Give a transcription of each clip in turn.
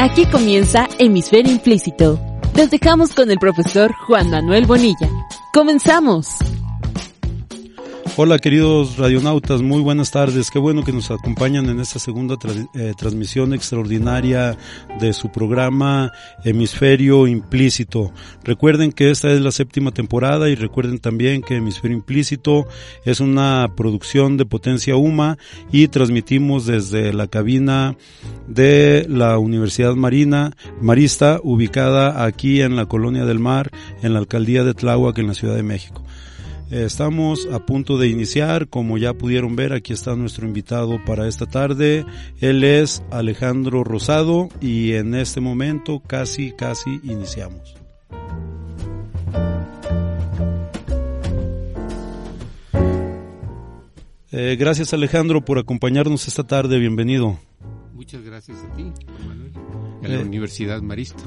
Aquí comienza Hemisferio Implícito. Los dejamos con el profesor Juan Manuel Bonilla. ¡Comenzamos! Hola queridos radionautas, muy buenas tardes. Qué bueno que nos acompañan en esta segunda eh, transmisión extraordinaria de su programa Hemisferio Implícito. Recuerden que esta es la séptima temporada y recuerden también que Hemisferio Implícito es una producción de Potencia UMA y transmitimos desde la cabina de la Universidad Marina Marista ubicada aquí en la Colonia del Mar en la alcaldía de Tláhuac en la Ciudad de México. Estamos a punto de iniciar, como ya pudieron ver, aquí está nuestro invitado para esta tarde. Él es Alejandro Rosado y en este momento casi, casi iniciamos. Eh, gracias Alejandro por acompañarnos esta tarde, bienvenido. Muchas gracias a ti, Manuel, a la eh, Universidad Marista.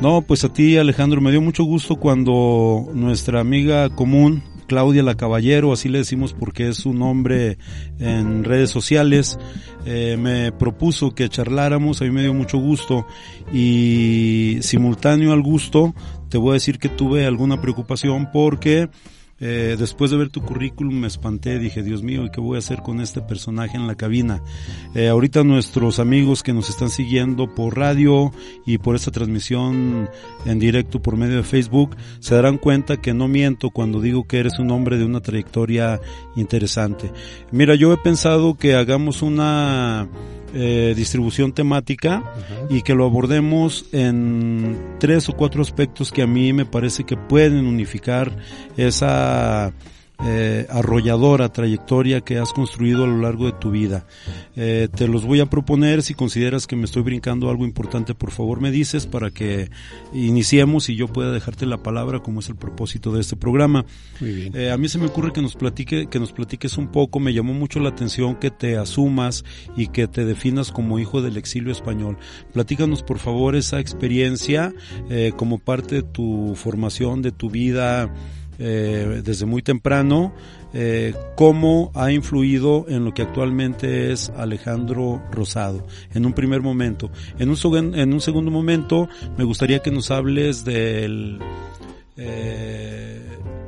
No, pues a ti Alejandro, me dio mucho gusto cuando nuestra amiga común, Claudia La Caballero, así le decimos porque es su nombre en redes sociales, eh, me propuso que charláramos, a mí me dio mucho gusto y simultáneo al gusto te voy a decir que tuve alguna preocupación porque eh, después de ver tu currículum me espanté, dije, Dios mío, ¿y qué voy a hacer con este personaje en la cabina? Eh, ahorita nuestros amigos que nos están siguiendo por radio y por esta transmisión en directo por medio de Facebook se darán cuenta que no miento cuando digo que eres un hombre de una trayectoria interesante. Mira, yo he pensado que hagamos una eh, distribución temática y que lo abordemos en tres o cuatro aspectos que a mí me parece que pueden unificar esa eh, arrolladora trayectoria que has construido a lo largo de tu vida. Eh, te los voy a proponer, si consideras que me estoy brincando algo importante, por favor me dices para que iniciemos y yo pueda dejarte la palabra como es el propósito de este programa. Eh, a mí se me ocurre que nos platique, que nos platiques un poco, me llamó mucho la atención que te asumas y que te definas como hijo del exilio español. Platícanos por favor esa experiencia como parte de tu formación, de tu vida, eh, desde muy temprano, eh, cómo ha influido en lo que actualmente es Alejandro Rosado, en un primer momento. En un, segundo momento, me gustaría que nos hables del eh,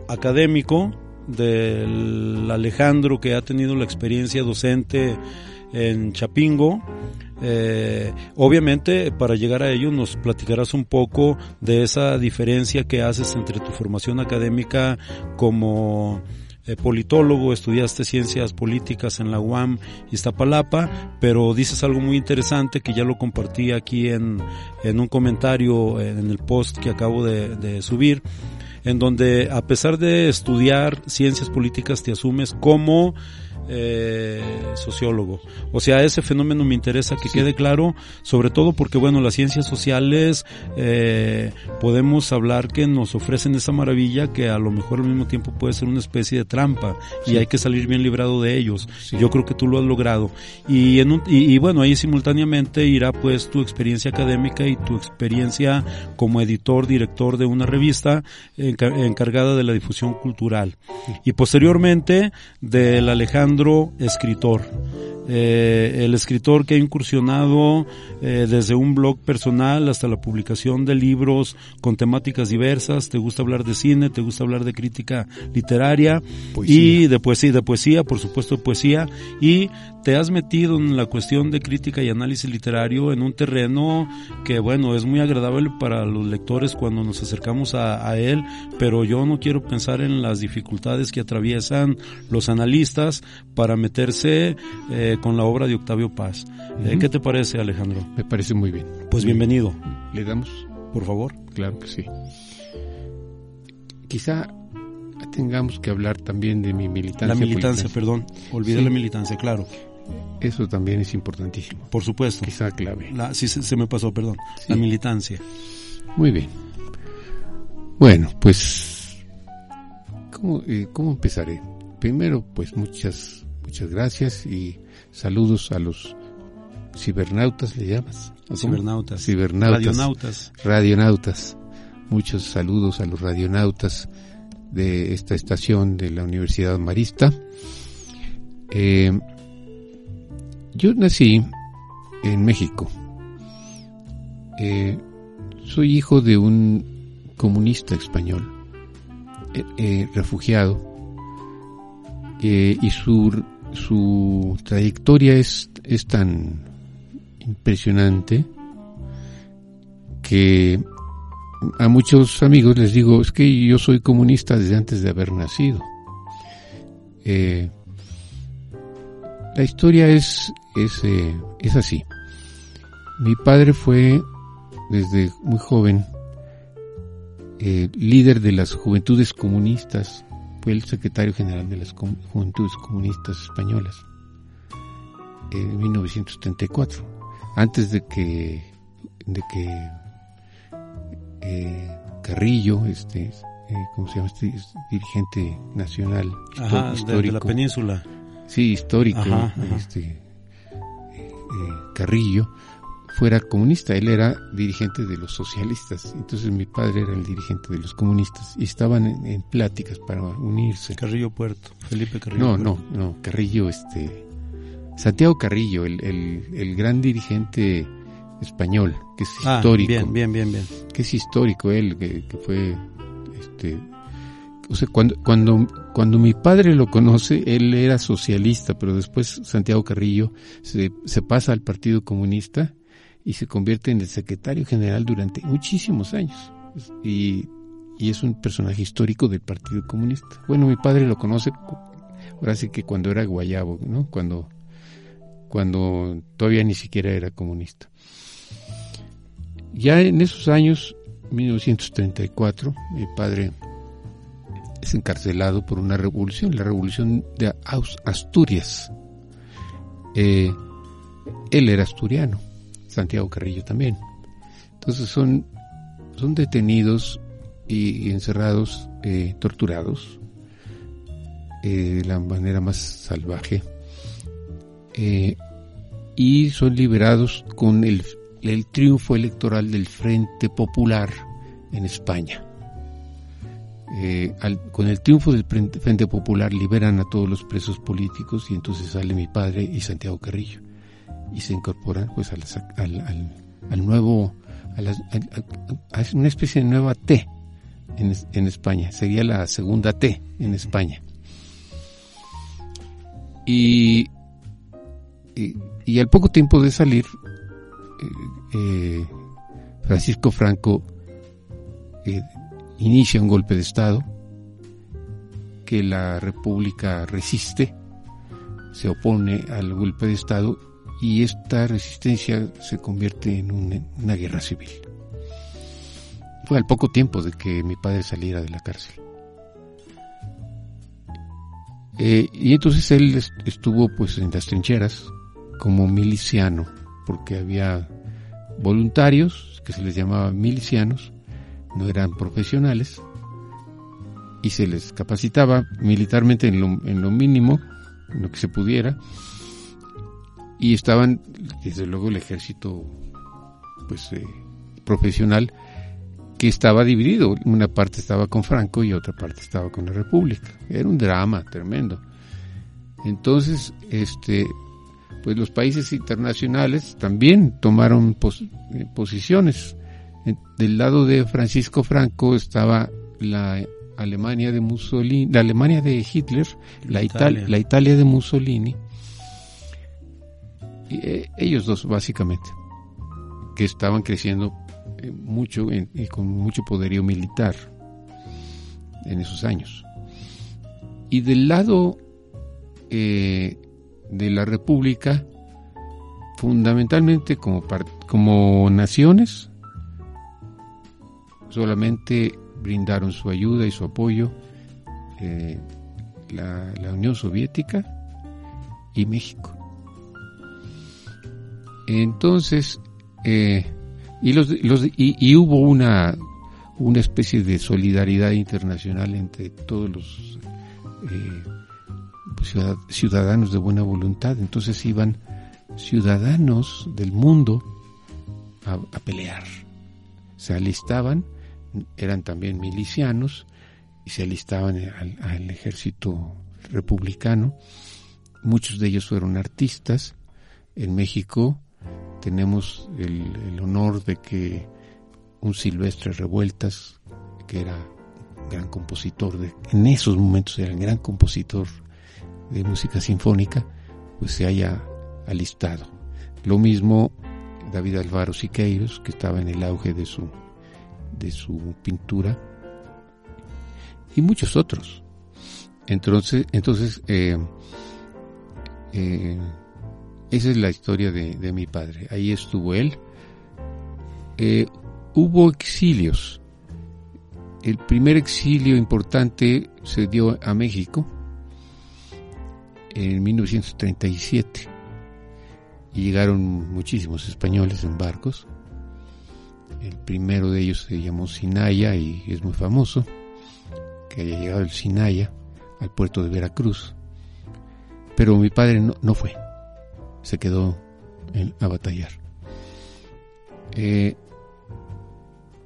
académico, del Alejandro que ha tenido la experiencia docente en Chapingo, eh, obviamente, para llegar a ello nos platicarás un poco de esa diferencia que haces entre tu formación académica como eh, politólogo, estudiaste ciencias políticas en la UAM Iztapalapa, pero dices algo muy interesante que ya lo compartí aquí en, en un comentario en el post que acabo de, de subir en donde a pesar de estudiar ciencias políticas te asumes como eh, sociólogo. O sea, ese fenómeno me interesa que quede claro, sobre todo porque, bueno, las ciencias sociales eh, podemos hablar que nos ofrecen esa maravilla que a lo mejor al mismo tiempo puede ser una especie de trampa y hay que salir bien librado de ellos. Yo creo que tú lo has logrado. Y, en y, bueno, ahí simultáneamente irá pues tu experiencia académica y tu experiencia como editor, director de una revista encargada de la difusión cultural. Y posteriormente del Alejandro escritor. Eh, el escritor que ha incursionado eh, desde un blog personal hasta la publicación de libros con temáticas diversas. Te gusta hablar de cine, te gusta hablar de crítica literaria y de poesía, de poesía, por supuesto de poesía y te has metido en la cuestión de crítica y análisis literario en un terreno que bueno es muy agradable para los lectores cuando nos acercamos a, él, pero yo no quiero pensar en las dificultades que atraviesan los analistas para meterse eh, con la obra de Octavio Paz. Eh, ¿Qué te parece Alejandro? Me parece muy bien. Pues bienvenido. ¿Le damos? Por favor. Claro que sí. Quizá tengamos que hablar también de mi militancia. La militancia, perdón. Olvidé la militancia, claro. Eso también es importantísimo. Por supuesto. Quizá clave. La, sí, se, me pasó, perdón. La militancia. Muy bien. Bueno, pues, ¿cómo, eh, ¿cómo empezaré? Primero, pues muchas, muchas gracias y saludos a los cibernautas, ¿le llamas? Cibernautas. Cibernautas. Radionautas. Radionautas. Muchos saludos a los radionautas de esta estación de la Universidad Marista. Eh, yo nací en México Eh, soy hijo de un comunista español, eh, refugiado, y su, su trayectoria es, es tan impresionante que a muchos amigos les digo, es que yo soy comunista desde antes de haber nacido. Eh, la historia es, es, eh, es así. Mi padre fue desde muy joven eh, líder de las juventudes comunistas, fue el secretario general de las juventudes comunistas españolas en 1934, antes de que, de que eh, Carrillo, este, eh, ¿cómo se llama? Este, dirigente nacional histórico. De, la península. Sí, histórico, este, eh, Carrillo, fuera comunista. Él era dirigente de los socialistas. Entonces mi padre era el dirigente de los comunistas y estaban en, pláticas para unirse. Carrillo Puerto, Felipe Carrillo. No, no, no, Carrillo, este, Santiago Carrillo, el, el, el gran dirigente español, que es ah, histórico. Bien, bien, bien, bien. Que es histórico él, que, fue, este, cuando, cuando, cuando mi padre lo conoce, él era socialista, pero después Santiago Carrillo se, se pasa al Partido Comunista y se convierte en el secretario general durante muchísimos años. Y, y es un personaje histórico del Partido Comunista. Bueno, mi padre lo conoce, ahora sí que cuando era guayabo, ¿no? Cuando, cuando todavía ni siquiera era comunista. Ya en esos años, 1934, mi padre es encarcelado por una revolución, la revolución de Asturias. Eh, él era asturiano, Santiago Carrillo también. Entonces son, son detenidos y, encerrados, eh, torturados eh, de la manera más salvaje. y son liberados con el el triunfo electoral del Frente Popular en España. Eh, con el triunfo del Frente Popular liberan a todos los presos políticos y entonces sale mi padre y Santiago Carrillo y se incorporan pues al, nuevo, a, una especie de nueva T en, España, sería la segunda T en España. Y, y, al poco tiempo de salir, eh, Francisco Franco eh, inicia un golpe de Estado que la República resiste, se opone al golpe de Estado y esta resistencia se convierte en una, guerra civil. Fue al poco tiempo de que mi padre saliera de la cárcel. Eh, y entonces él estuvo pues en las trincheras como miliciano porque había voluntarios, que se les llamaba milicianos, no eran profesionales, y se les capacitaba militarmente en lo, en lo mínimo, en lo que se pudiera, y estaban, desde luego, el ejército pues eh, profesional que estaba dividido, una parte estaba con Franco y otra parte estaba con la República. Era un drama tremendo. Entonces, este, pues los países internacionales también tomaron eh, posiciones. Del lado de Francisco Franco estaba la Alemania de Mussolini, la Alemania de Hitler, la Italia, la Italia de Mussolini, y, eh, ellos dos básicamente, que estaban creciendo eh, mucho y con mucho poderío militar en esos años. Y del lado eh, de la República, fundamentalmente como, como naciones, solamente brindaron su ayuda y su apoyo eh, la, Unión Soviética y México. Entonces, eh, y, los, los, y, hubo una, una especie de solidaridad internacional entre todos los eh, ciudadanos de buena voluntad, entonces iban ciudadanos del mundo a, pelear. Se alistaban, eran también milicianos y se alistaban al, ejército republicano. Muchos de ellos fueron artistas. En México tenemos el, honor de que un Silvestre Revueltas, que era gran compositor, de, en esos momentos era un gran compositor de música sinfónica, pues se haya alistado. Lo mismo David Alvaro Siqueiros, que estaba en el auge de su, de su pintura, y muchos otros. Entonces, entonces eh, eh, esa es la historia de, mi padre. Ahí estuvo él. Eh, hubo exilios. El primer exilio importante se dio a México en 1937 y llegaron muchísimos españoles en barcos. El primero de ellos se llamó Sinaya y es muy famoso que haya llegado el Sinaya al puerto de Veracruz. Pero mi padre no fue se quedó a batallar. Eh,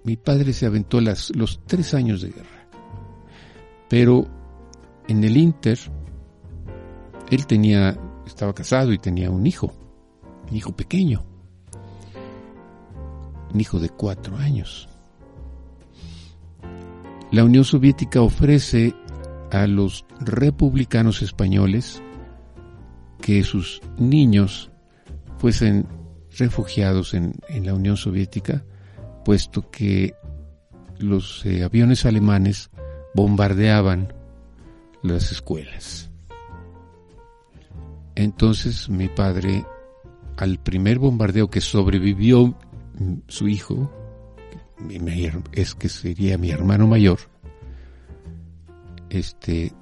mi padre se aventó las, los tres años de guerra, pero en el Inter él tenía, estaba casado y tenía un hijo, un hijo pequeño, un hijo de cuatro años. La Unión Soviética ofrece a los republicanos españoles que sus niños fuesen refugiados en, la Unión Soviética, puesto que los eh, aviones alemanes bombardeaban las escuelas. Entonces mi padre, al primer bombardeo que sobrevivió su hijo, es que sería mi hermano mayor, este,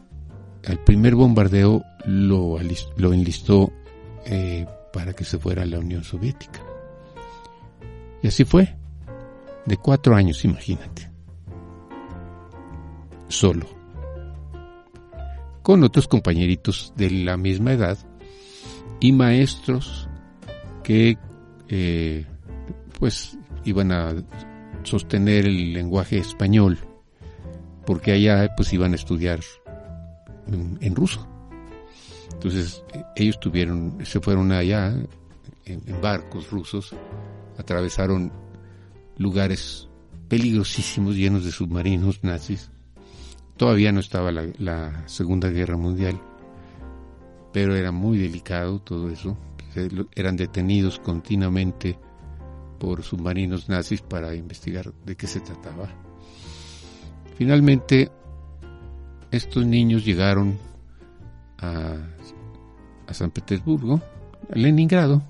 al primer bombardeo lo, enlistó eh, para que se fuera a la Unión Soviética. Y así fue, de cuatro años, imagínate. Solo. Con otros compañeritos de la misma edad y maestros que eh, pues iban a sostener el lenguaje español porque allá pues iban a estudiar en, ruso. Entonces ellos tuvieron, se fueron allá en, barcos rusos, atravesaron lugares peligrosísimos llenos de submarinos nazis. Todavía no estaba la, la Segunda Guerra Mundial, pero era muy delicado todo eso. Eran detenidos continuamente por submarinos nazis para investigar de qué se trataba. Finalmente estos niños llegaron a, San Petersburgo, a Leningrado,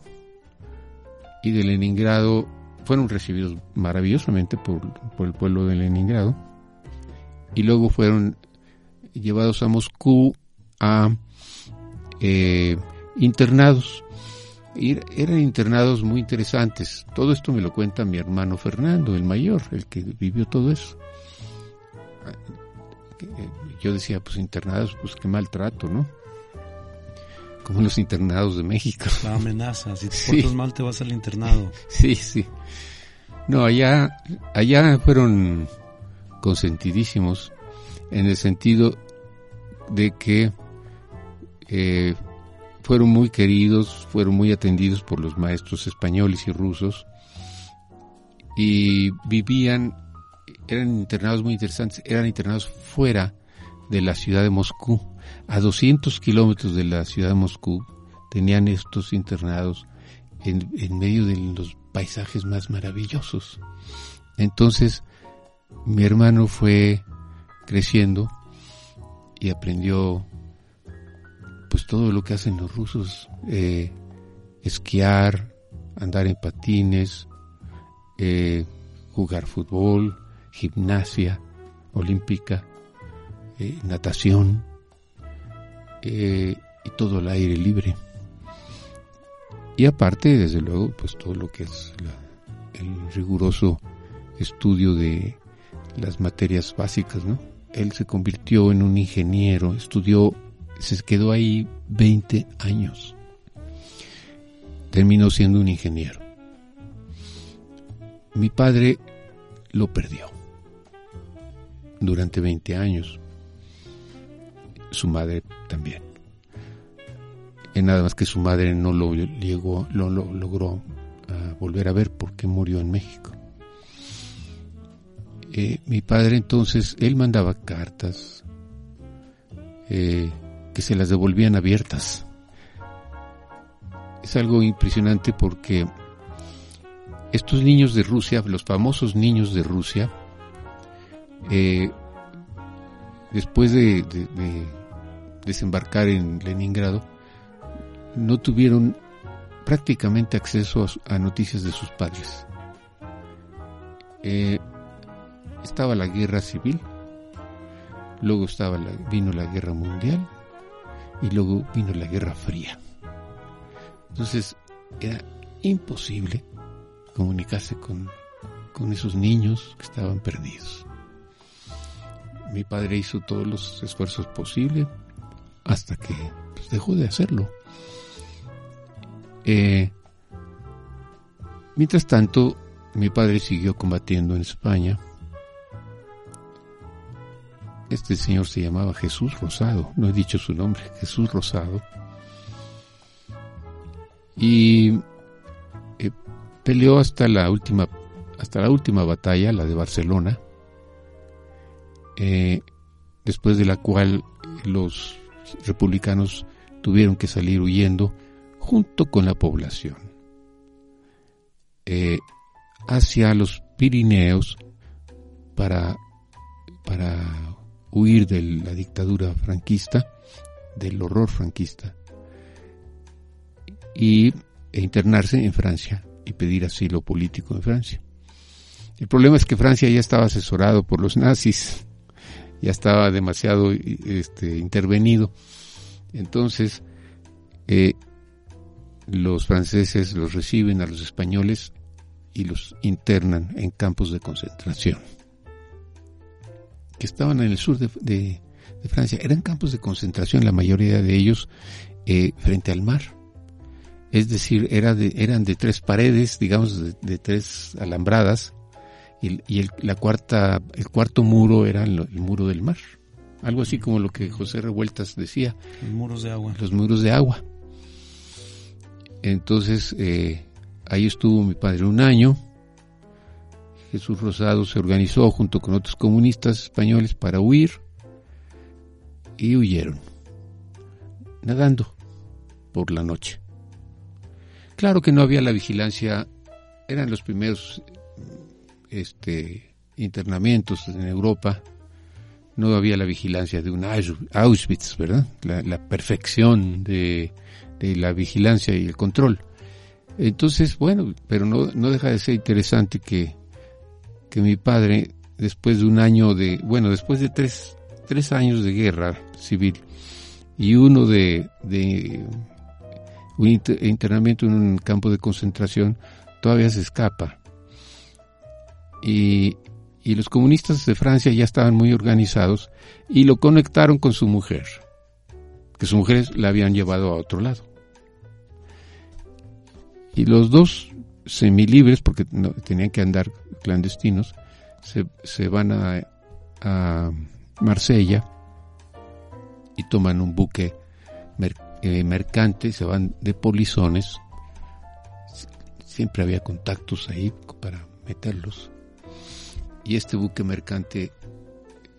y de Leningrado fueron recibidos maravillosamente por, el pueblo de Leningrado, y luego fueron llevados a Moscú a eh, internados. Eran internados muy interesantes. Todo esto me lo cuenta mi hermano Fernando, el mayor, el que vivió todo eso yo decía, pues internados, pues qué maltrato, ¿no? Como los internados de México. La amenaza, si te portas mal te vas al internado. Sí, sí. No, allá, allá fueron consentidísimos en el sentido de que eh, fueron muy queridos, fueron muy atendidos por los maestros españoles y rusos y vivían, eran internados muy interesantes, eran internados fuera de la ciudad de Moscú. A 200 kilómetros de la ciudad de Moscú tenían estos internados en, medio de los paisajes más maravillosos. Entonces, mi hermano fue creciendo y aprendió pues todo lo que hacen los rusos, eh, esquiar, andar en patines, eh, jugar fútbol, gimnasia olímpica, eh, natación eh, y todo el aire libre. Y aparte, desde luego, pues todo lo que es el riguroso estudio de las materias básicas, ¿no? Él se convirtió en un ingeniero, estudió, se quedó ahí 20 años. Terminó siendo un ingeniero. Mi padre lo perdió durante 20 años su madre también. Y nada más que su madre no lo llegó, lo, logró volver a ver por qué murió en México. Eh, mi padre entonces, él mandaba cartas eh, que se las devolvían abiertas. Es algo impresionante porque estos niños de Rusia, los famosos niños de Rusia, eh, después de, desembarcar en Leningrado, no tuvieron prácticamente acceso a, noticias de sus padres. Eh, estaba la guerra civil, luego estaba vino la guerra mundial y luego vino la guerra fría. Entonces era imposible comunicarse con, con esos niños que estaban perdidos. Mi padre hizo todos los esfuerzos posibles hasta que pues, dejó de hacerlo. Eh, mientras tanto, mi padre siguió combatiendo en España. Este señor se llamaba Jesús Rosado, no he dicho su nombre, Jesús Rosado. Y Peleó hasta la última, hasta la última batalla, la de Barcelona, eh, después de la cual los republicanos tuvieron que salir huyendo junto con la población eh, hacia los Pirineos para, para huir de la dictadura franquista, del horror franquista, y, e internarse en Francia y pedir asilo político en Francia. El problema es que Francia ya estaba asesorado por los nazis, ya estaba demasiado este, intervenido. Entonces, eh, los franceses los reciben a los españoles y los internan en campos de concentración, que estaban en el sur de, Francia. Eran campos de concentración, la mayoría de ellos eh, frente al mar es decir, era de, eran de tres paredes, digamos, de, tres alambradas, y, el, la cuarta, el cuarto muro era el, muro del mar. Algo así como lo que José Revueltas decía. Los muros de agua. Los muros de agua. Entonces, eh, ahí estuvo mi padre un año. Jesús Rosado se organizó junto con otros comunistas españoles para huir y huyeron, nadando por la noche. Claro que no había la vigilancia, eran los primeros este, internamientos en Europa, no había la vigilancia de un Auschwitz, ¿verdad? La, perfección de, la vigilancia y el control. Entonces, bueno, pero no, no deja de ser interesante que, que mi padre, después de un año de, bueno, después de tres, tres años de guerra civil y uno de, un internamiento en un campo de concentración, todavía se escapa. Y, y los comunistas de Francia ya estaban muy organizados y lo conectaron con su mujer, que su mujer la habían llevado a otro lado. Y los dos semilibres, porque no, tenían que andar clandestinos, se, se van a, a Marsella y toman un buque eh, mercante, se van de polizones. Siempre había contactos ahí para meterlos. Y este buque mercante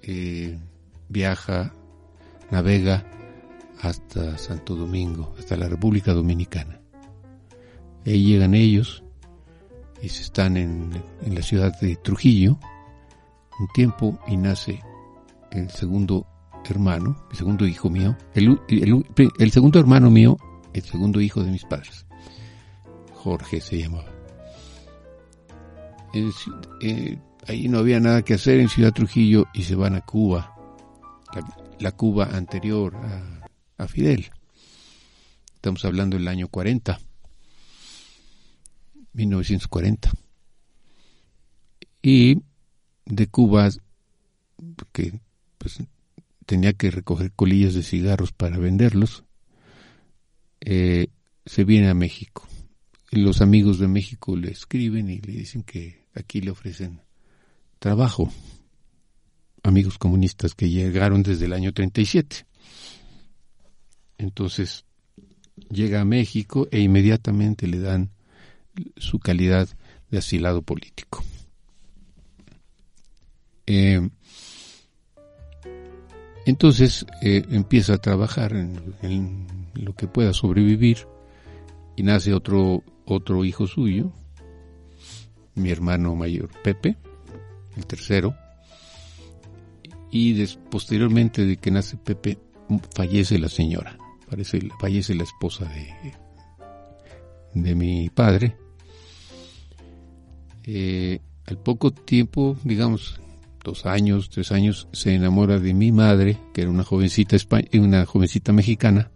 eh, viaja, navega hasta Santo Domingo, hasta la República Dominicana. Ahí llegan ellos y se están en, la ciudad de Trujillo un tiempo y nace el segundo hermano, el segundo hijo mío, el, el, segundo hermano mío, el segundo hijo de mis padres. Jorge se llamaba. Eh, ahí no había nada que hacer en Ciudad Trujillo y se van a Cuba, la, Cuba anterior a, a, Fidel. Estamos hablando del año 40, 1940. Y de Cuba, que pues tenía que recoger colillas de cigarros para venderlos, eh, se viene a México. Y los amigos de México le escriben y le dicen que aquí le ofrecen trabajo. Amigos comunistas que llegaron desde el año 37. Entonces llega a México e inmediatamente le dan su calidad de asilado político. Eh, entonces eh, empieza a trabajar en, lo que pueda sobrevivir y nace otro, otro hijo suyo, mi hermano mayor Pepe, el tercero, y posteriormente de que nace Pepe fallece la señora, fallece la esposa de, de mi padre. Eh, al poco tiempo, digamos, dos años, tres años, se enamora de mi madre, que era una jovencita, una jovencita mexicana,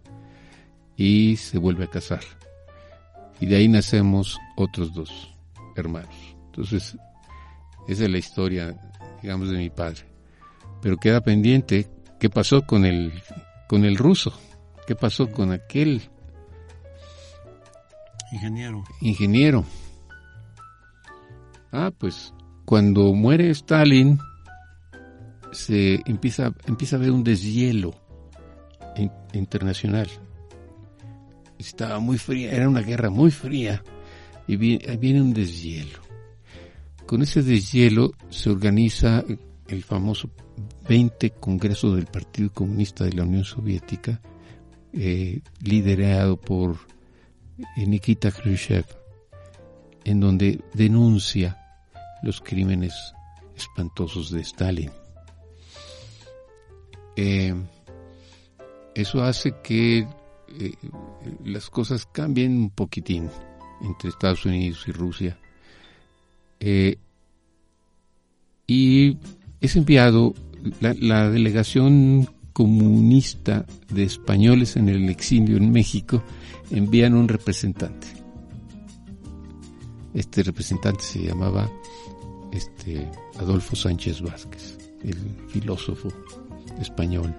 y se vuelve a casar. Y de ahí nacemos otros dos hermanos. Entonces, esa es la historia, digamos, de mi padre. Pero queda pendiente qué pasó con el, con el ruso, qué pasó con aquel ingeniero. Ingeniero. Ah, pues cuando muere Stalin, se empieza, empieza a haber un deshielo internacional. Estaba muy fría, era una guerra muy fría y viene, un deshielo. Con ese deshielo se organiza el famoso 20 Congreso del Partido Comunista de la Unión Soviética, eh, liderado por Nikita Khrushchev, en donde denuncia los crímenes espantosos de Stalin. Eh, eso hace que eh, las cosas cambien un poquitín entre Estados Unidos y Rusia. Eh, y es enviado la, delegación comunista de españoles en el exilio en México, envían un representante. Este representante se llamaba este, Adolfo Sánchez Vázquez, el filósofo español,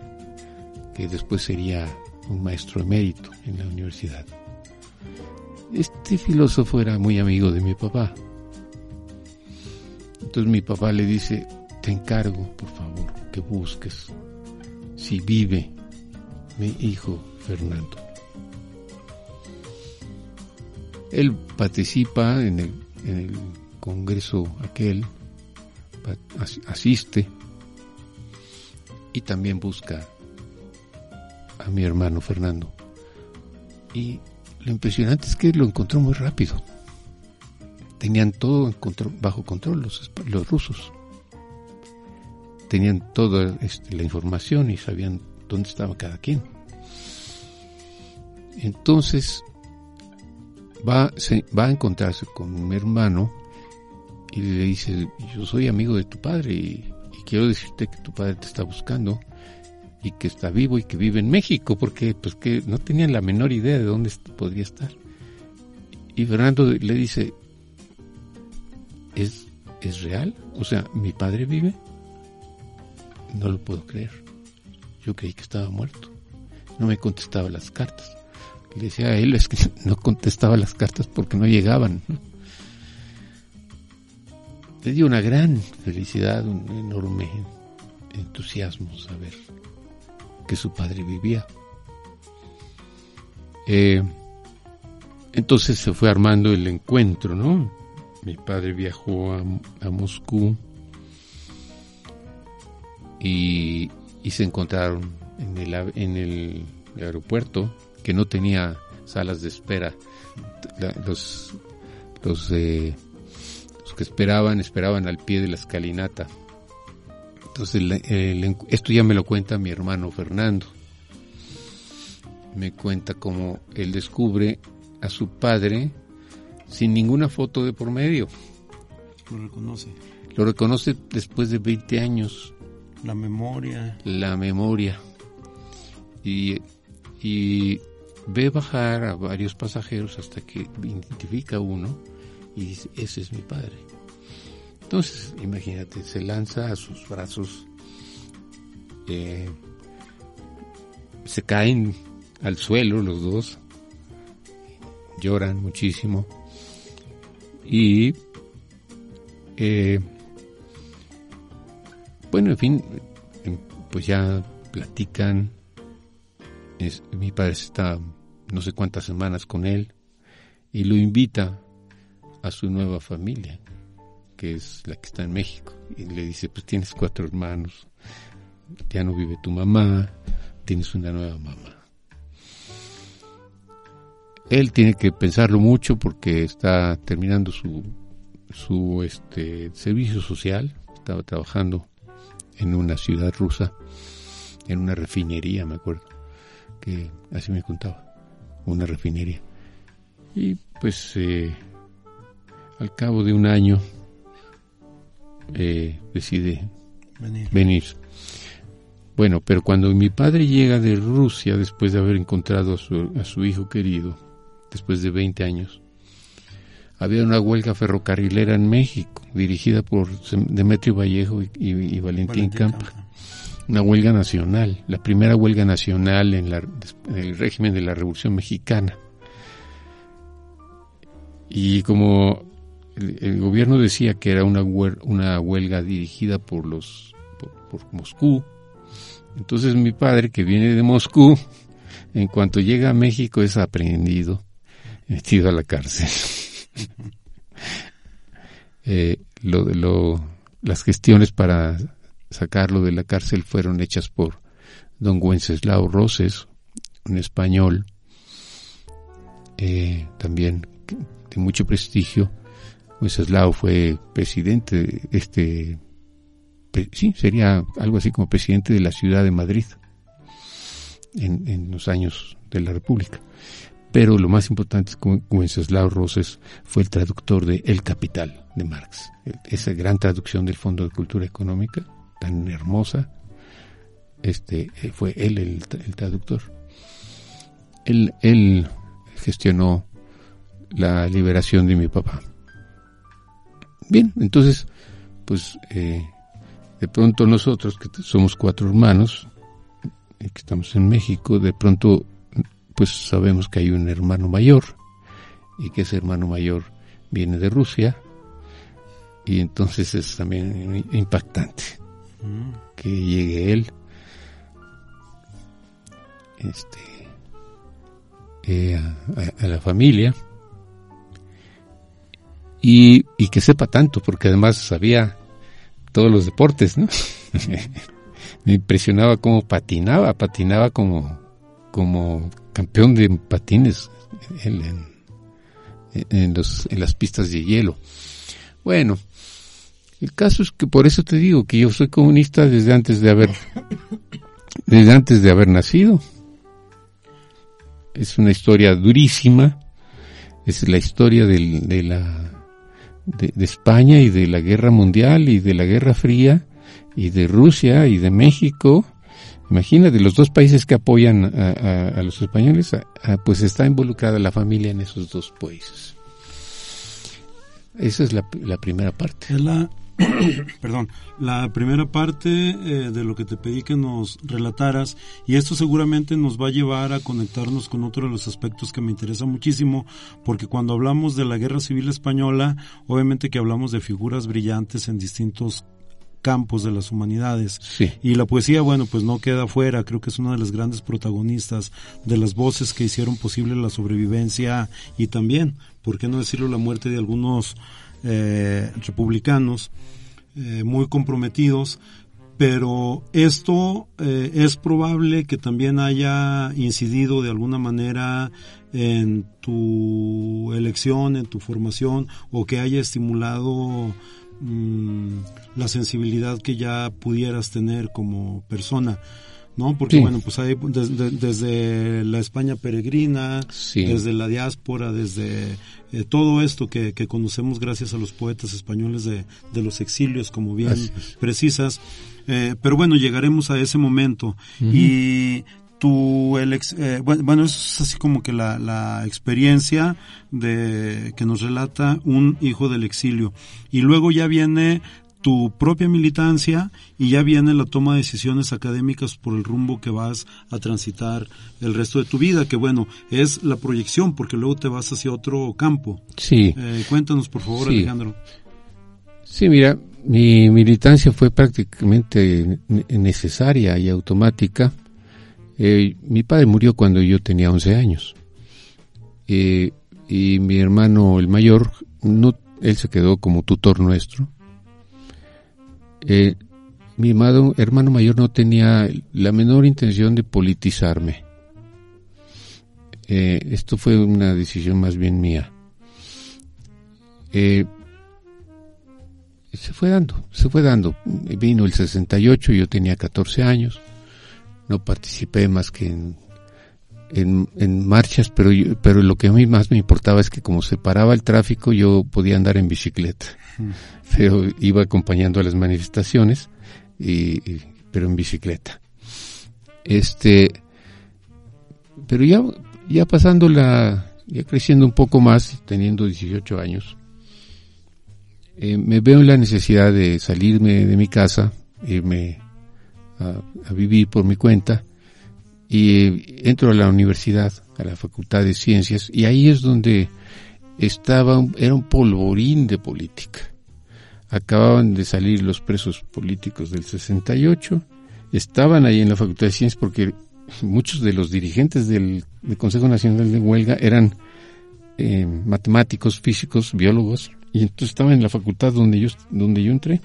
que después sería un maestro emérito en la universidad. Este filósofo era muy amigo de mi papá. Entonces mi papá le dice, te encargo, por favor, que busques si vive mi hijo Fernando. Él participa en el, en el congreso aquel, asiste y también busca a mi hermano Fernando. Y lo impresionante es que lo encontró muy rápido. Tenían todo bajo control los, los rusos. Tenían toda este, la información y sabían dónde estaba cada quien. Entonces va, va a encontrarse con mi hermano y le dice, yo soy amigo de tu padre y quiero decirte que tu padre te está buscando y que está vivo y que vive en México, porque pues que no tenían la menor idea de dónde podría estar. Y Fernando le dice, ¿es, ¿es real? O sea, ¿mi padre vive? No lo puedo creer. Yo creí que estaba muerto. No me contestaba las cartas. Le decía a él, es que no contestaba las cartas porque no llegaban le dio una gran felicidad, un enorme entusiasmo saber que su padre vivía. Eh, entonces se fue armando el encuentro, ¿no? Mi padre viajó a, Moscú y, se encontraron en el, en el aeropuerto que no tenía salas de espera. los los eh, que esperaban, esperaban al pie de la escalinata. Entonces, esto ya me lo cuenta mi hermano Fernando. Me cuenta cómo él descubre a su padre sin ninguna foto de por medio. Lo reconoce. Lo reconoce después de 20 años. La memoria. La memoria. Y, y ve bajar a varios pasajeros hasta que identifica uno y dice, ese es mi padre. Entonces, imagínate, se lanza a sus brazos, eh, se caen al suelo los dos, lloran muchísimo y, eh, bueno, en fin, pues ya platican, mi padre está no sé cuántas semanas con él y lo invita a su nueva familia, que es la que está en México. Y le dice, pues tienes cuatro hermanos, ya no vive tu mamá, tienes una nueva mamá. Él tiene que pensarlo mucho porque está terminando su, su este, servicio social, estaba trabajando en una ciudad rusa, en una refinería, me acuerdo, que así me contaba, una refinería. Y pues eh, al cabo de un año eh, decide venir. Bueno, pero cuando mi padre llega de Rusia, después de haber encontrado a su, a su hijo querido, después de 20 años, había una huelga ferrocarrilera en México, dirigida por Demetrio Vallejo y, Valentín, Campa. Una huelga nacional, la primera huelga nacional en, el régimen de la Revolución Mexicana. Y como el, gobierno decía que era una, una huelga dirigida por los por Moscú, entonces mi padre, que viene de Moscú, en cuanto llega a México es aprendido, metido a la cárcel. eh, lo, las gestiones para sacarlo de la cárcel fueron hechas por don Wenceslao Roses, un español, eh, también de mucho prestigio. Wenceslao fue presidente, este sí, sería algo así como presidente de la ciudad de Madrid en, los años de la República. Pero lo más importante es que Wenceslao Roses fue el traductor de El Capital de Marx. Esa gran traducción del Fondo de Cultura Económica, tan hermosa, este, eh, fue él el, traductor. Él, él gestionó la liberación de mi papá. Bien, entonces, pues eh, de pronto nosotros, que somos cuatro hermanos, y que estamos en México, de pronto pues sabemos que hay un hermano mayor y que ese hermano mayor viene de Rusia y entonces es también impactante mm. que llegue él este eh, a, la familia y, y que sepa tanto porque además sabía todos los deportes, ¿no? Me impresionaba cómo patinaba, patinaba como, como campeón de patines en, en, los, en las pistas de hielo. Bueno, el caso es que por eso te digo que yo soy comunista desde antes de haber, desde antes de haber nacido. Es una historia durísima, es la historia del, de la de, España y de la guerra mundial y de la guerra fría y de Rusia y de México. Imagínate, los dos países que apoyan a, los españoles, pues está involucrada la familia en esos dos países. Esa es la, la primera parte. perdón, la primera parte eh, de lo que te pedí que nos relataras y esto seguramente nos va a llevar a conectarnos con otro de los aspectos que me interesa muchísimo porque cuando hablamos de la guerra civil española obviamente que hablamos de figuras brillantes en distintos campos de las humanidades. Y la poesía, bueno, pues no queda fuera, creo que es una de las grandes protagonistas de las voces que hicieron posible la sobrevivencia y también, ¿por qué no decirlo?, la muerte de algunos eh, republicanos eh, muy comprometidos, pero esto eh, es probable que también haya incidido de alguna manera en tu elección, en tu formación, o que haya estimulado mm, la sensibilidad que ya pudieras tener como persona. ¿No? Porque bueno, pues hay desde, la España peregrina, desde la diáspora, desde eh, todo esto que, conocemos gracias a los poetas españoles de, los exilios, como bien precisas. Eh, pero bueno, llegaremos a ese momento. Y tu eh, bueno, eso es así como que la, la experiencia de que nos relata un hijo del exilio. Y luego ya viene tu propia militancia y ya viene la toma de decisiones académicas por el rumbo que vas a transitar el resto de tu vida, que bueno, es la proyección, porque luego te vas hacia otro campo. Sí. Eh, cuéntanos, por favor, Alejandro. Sí, mira, mi militancia fue prácticamente necesaria y automática. Eh, mi padre murió cuando yo tenía 11 años. Eh, y mi hermano, el mayor, no, él se quedó como tutor nuestro. Eh, mi hermano mayor no tenía la menor intención de politizarme. Eh, esto fue una decisión más bien mía. Eh, se fue dando, se fue dando. Vino el 68, yo tenía 14 años, no participé más que en, en, marchas, pero, pero lo que a mí más me importaba es que como se paraba el tráfico yo podía andar en bicicleta, pero iba acompañando a las manifestaciones, y, pero en bicicleta. Este, pero ya, ya pasando la, ya creciendo un poco más, teniendo 18 años, eh, me veo en la necesidad de salirme de mi casa, irme a, vivir por mi cuenta y entro a la universidad, a la Facultad de Ciencias y ahí es donde estaba, era un polvorín de política. Acababan de salir los presos políticos del 68, estaban ahí en la Facultad de Ciencias porque muchos de los dirigentes del, Consejo Nacional de Huelga eran eh, matemáticos, físicos, biólogos, y entonces estaba en la facultad donde yo, donde yo entré,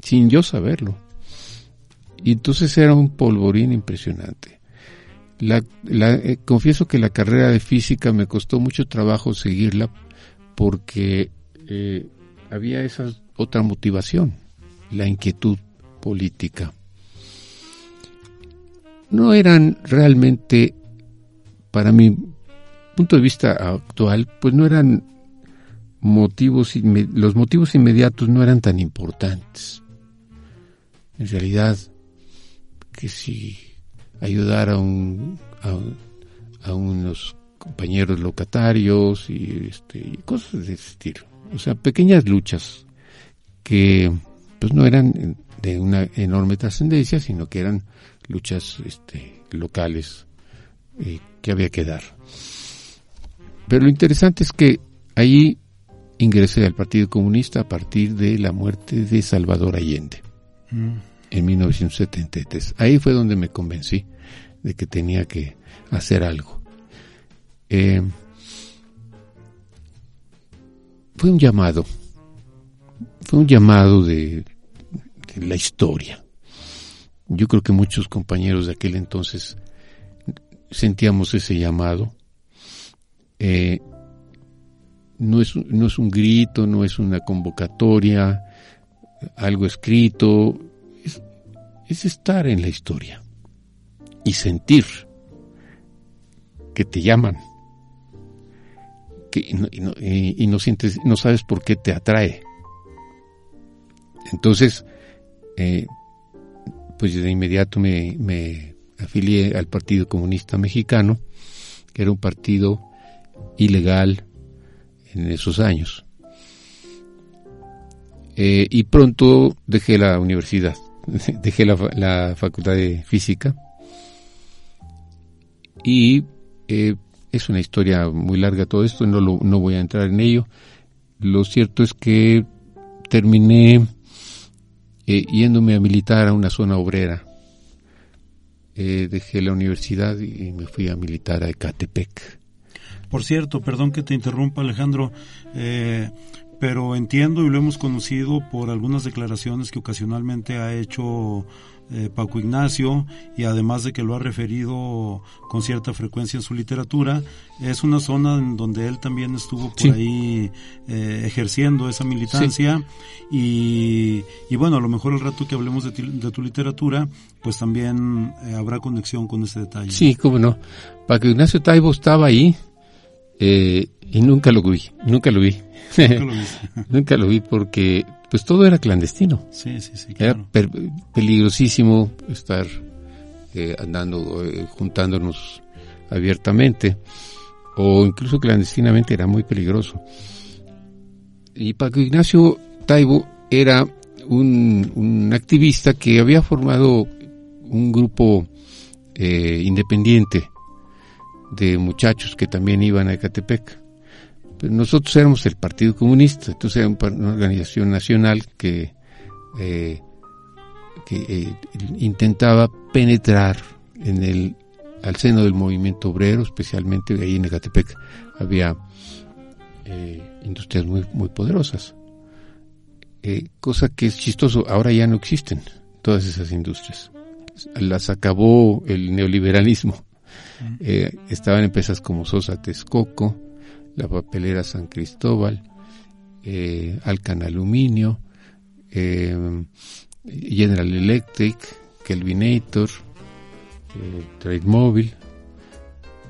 sin yo saberlo. Y entonces era un polvorín impresionante. La, eh, confieso que la carrera de física me costó mucho trabajo seguirla porque eh, había esa otra motivación, la inquietud política. No eran realmente, para mi punto de vista actual, pues no eran motivos, los motivos inmediatos no eran tan importantes. En realidad, que si ayudar a, un, a, unos compañeros locatarios y, este, cosas de ese estilo. O sea, pequeñas luchas que pues no eran de una enorme trascendencia, sino que eran luchas este, locales eh, que había que dar. Pero lo interesante es que ahí ingresé al Partido Comunista a partir de la muerte de Salvador Allende mm. En 1973. Ahí fue donde me convencí de que tenía que hacer algo. Eh, fue un llamado, fue un llamado de, la historia. Yo creo que muchos compañeros de aquel entonces sentíamos ese llamado. Eh, no es, no es un grito, no es una convocatoria, algo escrito, es, estar en la historia y sentir que te llaman que, y, no, sientes, no sabes por qué te atrae. Entonces, eh, pues de inmediato me, me afilié al Partido Comunista Mexicano, que era un partido ilegal, en esos años. Eh, y pronto dejé la universidad, dejé la, facultad de física y eh, es una historia muy larga todo esto, no, no voy a entrar en ello. Lo cierto es que terminé eh, yéndome a militar a una zona obrera. dejé la universidad y me fui a militar a Ecatepec. Por cierto, perdón que te interrumpa Alejandro, eh, pero entiendo y lo hemos conocido por algunas declaraciones que ocasionalmente ha hecho eh, Paco Ignacio y además de que lo ha referido con cierta frecuencia en su literatura, es una zona en donde él también estuvo por ahí eh, ejerciendo esa militancia y, y, bueno, a lo mejor el rato que hablemos de, de tu literatura, pues también habrá conexión con ese detalle. Sí, cómo no. Paco Ignacio Taibo estaba ahí eh, y nunca lo vi, nunca lo vi. Nunca lo vi. porque pues todo era clandestino. Sí, sí, sí. Era peligrosísimo estar eh, andando, eh, juntándonos abiertamente o incluso clandestinamente era muy peligroso. Y Paco Ignacio Taibo era un, un activista que había formado un grupo independiente de muchachos que también iban a Ecatepec. Pero nosotros éramos el Partido Comunista, entonces era una organización nacional que, eh, que eh, intentaba penetrar en el al seno del movimiento obrero, especialmente ahí en Ecatepec había eh, industrias muy, muy poderosas. Cosa que es chistoso, ahora ya no existen todas esas industrias. Las acabó el neoliberalismo. Eh, estaban empresas como Sosa Texcoco, la papelera San Cristóbal, eh, Alcan Aluminio, eh, General Electric, Kelvinator, eh, Trade Mobile.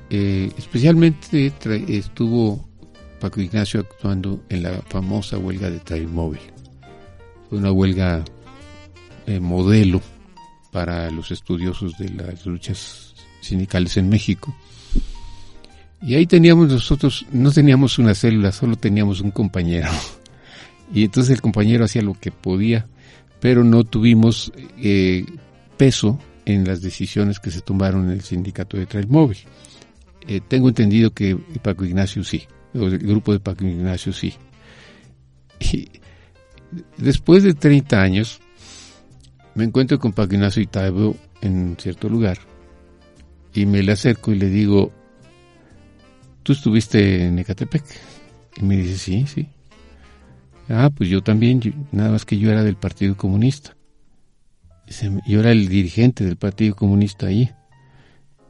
Especialmente estuvo Paco Ignacio actuando en la famosa huelga de Trade Mobile. Fue una huelga modelo para los estudiosos de las luchas sindicales en México. Y ahí teníamos nosotros, no teníamos una célula, solo teníamos un compañero. Y entonces el compañero hacía lo que podía, pero no tuvimos eh, peso en las decisiones que se tomaron en el sindicato de Trailmóvil. Eh, tengo entendido que Paco Ignacio sí, el grupo de Paco Ignacio sí. Y después de 30 años, me encuentro con Paco Ignacio Itaibo en cierto lugar y me le acerco y le digo, ¿tú estuviste en Ecatepec? Y me dice, sí, sí. Ah, pues yo también, yo, nada más que yo era del Partido Comunista. Y se me, yo era el dirigente del Partido Comunista ahí.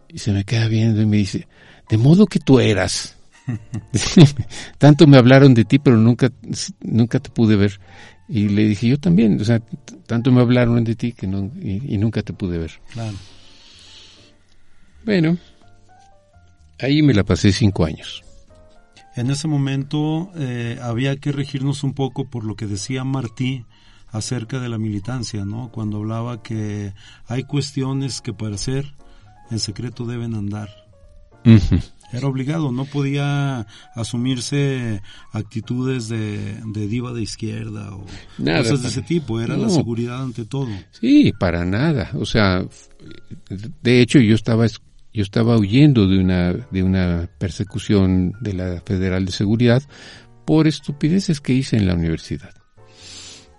Y se me queda viendo y me dice, de modo que tú eras. Tanto me hablaron de ti, pero nunca, nunca te pude ver. Y le dije, yo también, o sea, tanto me hablaron de ti que no, y, y nunca te pude ver. Claro. Bueno, ahí me la pasé cinco años. En ese momento eh, había que regirnos un poco por lo que decía Martí acerca de la militancia, ¿no? Cuando hablaba que hay cuestiones que para hacer en secreto deben andar. Uh -huh. Era obligado, no podía asumirse actitudes de, de diva de izquierda o Nada, cosas de ese tipo, era no. la seguridad ante todo. Sí, para nada. O sea, de hecho yo estaba yo estaba huyendo de una de una persecución de la Federal de Seguridad por estupideces que hice en la universidad.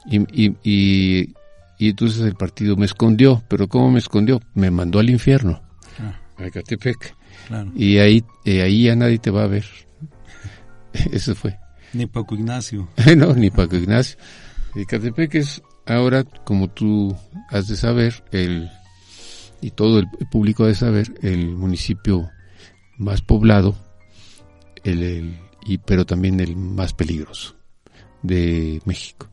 Y, y, y, y entonces el partido me escondió, pero ¿cómo me escondió? Me mandó al infierno, Ah, a Ecatepec. claro. Y ahí, eh, ahí ya nadie te va a ver. Eso fue. Ni Paco Ignacio. no, ni Paco Ignacio. Ecatepec es ahora, como tú has de saber, el y todo el público ha de saber, el municipio más poblado, el, y, pero también el más peligroso de México.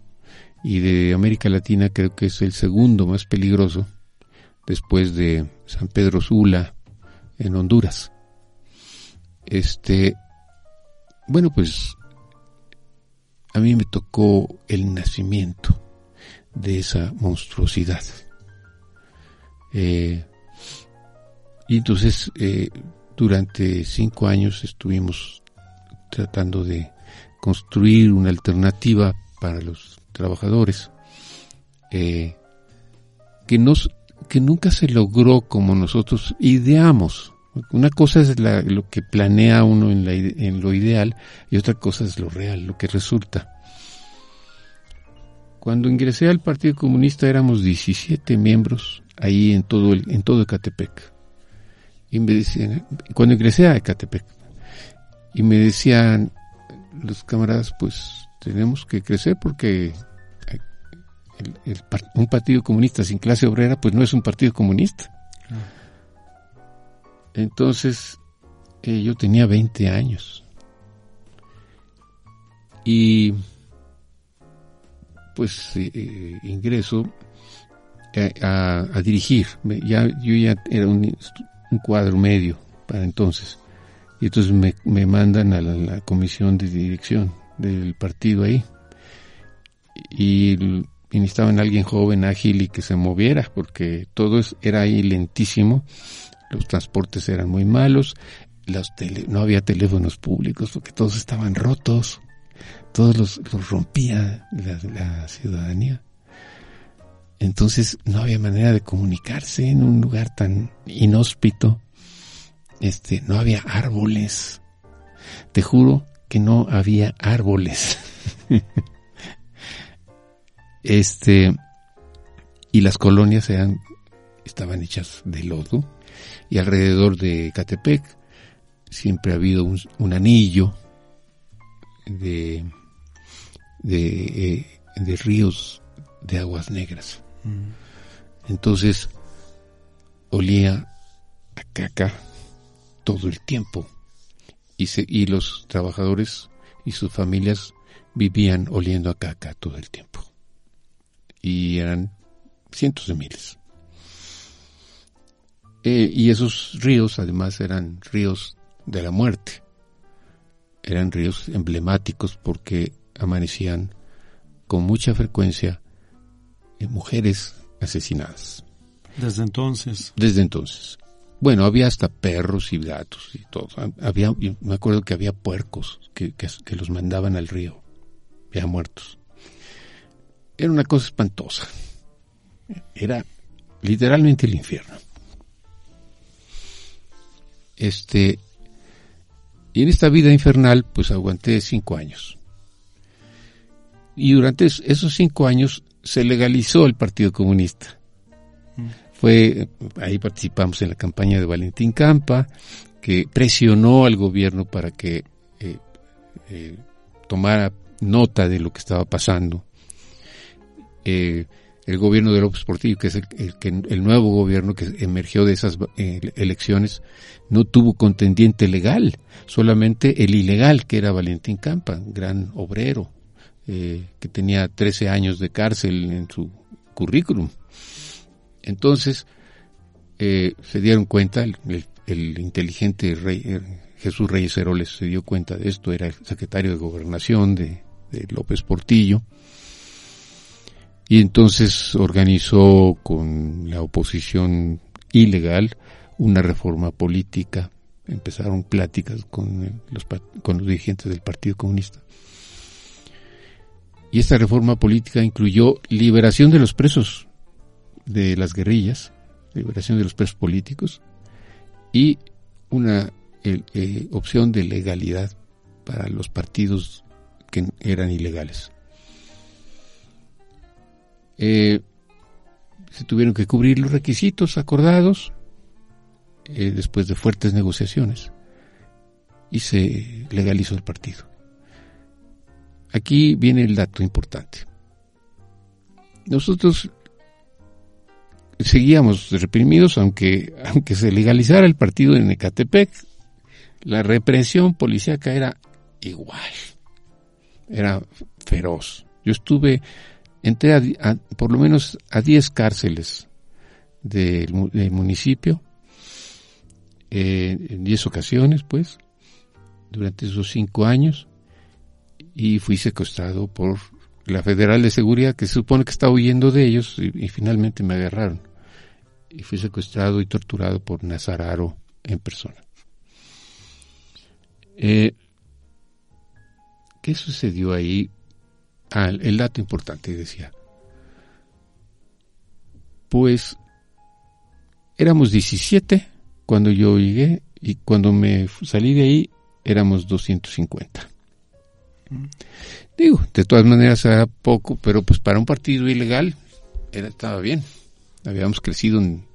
Y de América Latina creo que es el segundo más peligroso después de San Pedro Sula en Honduras. Este, bueno, pues a mí me tocó el nacimiento de esa monstruosidad. Eh, y entonces, eh, durante cinco años estuvimos tratando de construir una alternativa para los trabajadores eh, que, nos, que nunca se logró como nosotros ideamos. Una cosa es la, lo que planea uno en, la, en lo ideal y otra cosa es lo real, lo que resulta. Cuando ingresé al Partido Comunista éramos 17 miembros ahí en todo el, en todo Ecatepec. Y me decían, cuando ingresé a Ecatepec, y me decían los camaradas, pues tenemos que crecer porque un partido comunista sin clase obrera, pues no es un partido comunista. Entonces, eh, yo tenía 20 años. Y pues eh, ingreso a, dirigir. Ya, yo ya era un, cuadro medio para entonces. Y entonces me, me mandan a la, comisión de dirección del partido ahí. Y, necesitaban alguien joven, ágil y que se moviera, porque todo es, era ahí lentísimo. Los transportes eran muy malos. Los tele, no había teléfonos públicos porque todos estaban rotos. Todos los, los rompía la ciudadanía. Entonces no había manera de comunicarse en un lugar tan inhóspito. Este, no había árboles. Te juro que no había árboles. este, y las colonias eran, estaban hechas de lodo. Y alrededor de Catepec siempre ha habido un, anillo de, de, eh, de ríos de aguas negras. Entonces, olía a caca todo el tiempo. Y, se, y los trabajadores y sus familias vivían oliendo a caca todo el tiempo. Y eran cientos de miles. Eh, y esos ríos además eran ríos de la muerte. Eran ríos emblemáticos porque amanecían con mucha frecuencia mujeres asesinadas. Desde entonces. Desde entonces. Bueno, había hasta perros y gatos y todo. Había, me acuerdo que había puercos que, que los mandaban al río, ya muertos. Era una cosa espantosa. Era literalmente el infierno. Este, y en esta vida infernal, pues aguanté cinco años. Y durante esos cinco años se legalizó el Partido Comunista. Mm. Fue, ahí participamos en la campaña de Valentín Campa, que presionó al gobierno para que eh, eh, tomara nota de lo que estaba pasando. Eh, el gobierno de López Portillo, que es el, el, nuevo gobierno que emergió de esas elecciones, no tuvo contendiente legal, solamente el ilegal, que era Valentín Campa, gran obrero, eh, que tenía 13 años de cárcel en su currículum. Entonces, eh, se dieron cuenta, el, inteligente rey, eh, Jesús Reyes Heroles se dio cuenta de esto, era el secretario de gobernación de, López Portillo, y entonces organizó con la oposición ilegal una reforma política. Empezaron pláticas con los dirigentes del Partido Comunista. Y esta reforma política incluyó liberación de los presos de las guerrillas, liberación de los presos políticos y una eh, opción de legalidad para los partidos que eran ilegales. Eh, se tuvieron que cubrir los requisitos acordados eh, después de fuertes negociaciones y se legalizó el partido. Aquí viene el dato importante. Nosotros seguíamos reprimidos, aunque, aunque se legalizara el partido en Ecatepec, la represión policíaca era igual, era feroz. Yo estuve, entré por lo menos a 10 cárceles del, municipio, eh, en 10 ocasiones, pues, durante esos cinco años, y fui secuestrado por la Federal de Seguridad que se supone que estaba huyendo de ellos y, finalmente me agarraron. Y fui secuestrado y torturado por Nazararo en persona. Eh, ¿Qué sucedió ahí? Ah, el dato importante decía. Pues éramos 17 cuando yo llegué y cuando me salí de ahí éramos 250. Digo, de todas maneras era poco, pero pues para un partido ilegal era, estaba bien. Habíamos crecido en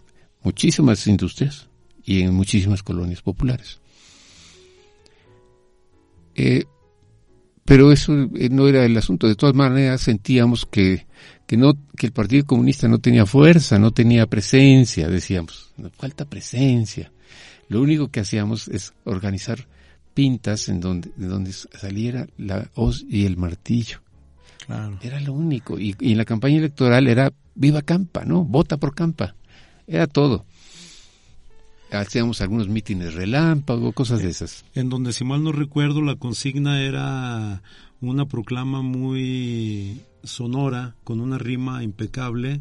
muchísimas industrias y en muchísimas colonias populares. Eh, pero eso eh, no era el asunto. De todas maneras sentíamos que, que, no, que el Partido Comunista no tenía fuerza, no tenía presencia, decíamos. Falta presencia. Lo único que hacíamos es organizar pintas en donde, de donde saliera la hoz y el martillo. Era lo único. Y, en la campaña electoral era viva Campa, ¿no? Vota por Campa. Era todo. Hacíamos algunos mítines relámpago, cosas de esas. En donde, si mal no recuerdo, la consigna era una proclama muy sonora, con una rima impecable,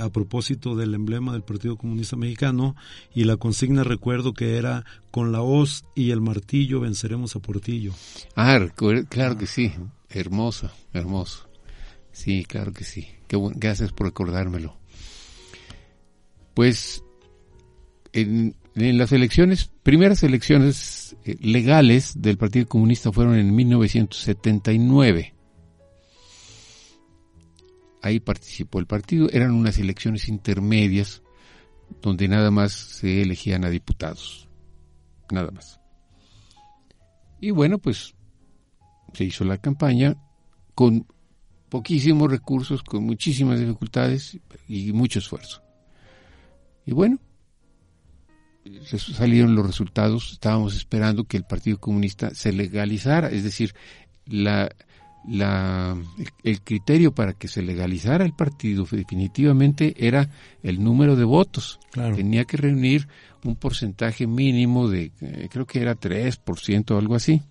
a propósito del emblema del Partido Comunista Mexicano y la consigna recuerdo que era con la hoz y el martillo venceremos a Portillo. Ah, claro que sí, hermoso, hermoso. Sí, claro que sí. Qué gracias por recordármelo. Pues en, en, las elecciones, primeras elecciones eh, legales del Partido Comunista fueron en 1979 ahí participó el partido. Eran unas elecciones intermedias donde nada más se elegían a diputados. Nada más. Y bueno, pues se hizo la campaña con poquísimos recursos, con muchísimas dificultades y mucho esfuerzo. Y bueno, salieron los resultados, estábamos esperando que el Partido Comunista se legalizara, es decir, la, la, el criterio para que se legalizara el partido definitivamente era el número de votos. Tenía que reunir un porcentaje mínimo de, eh, creo que era 3% o algo así.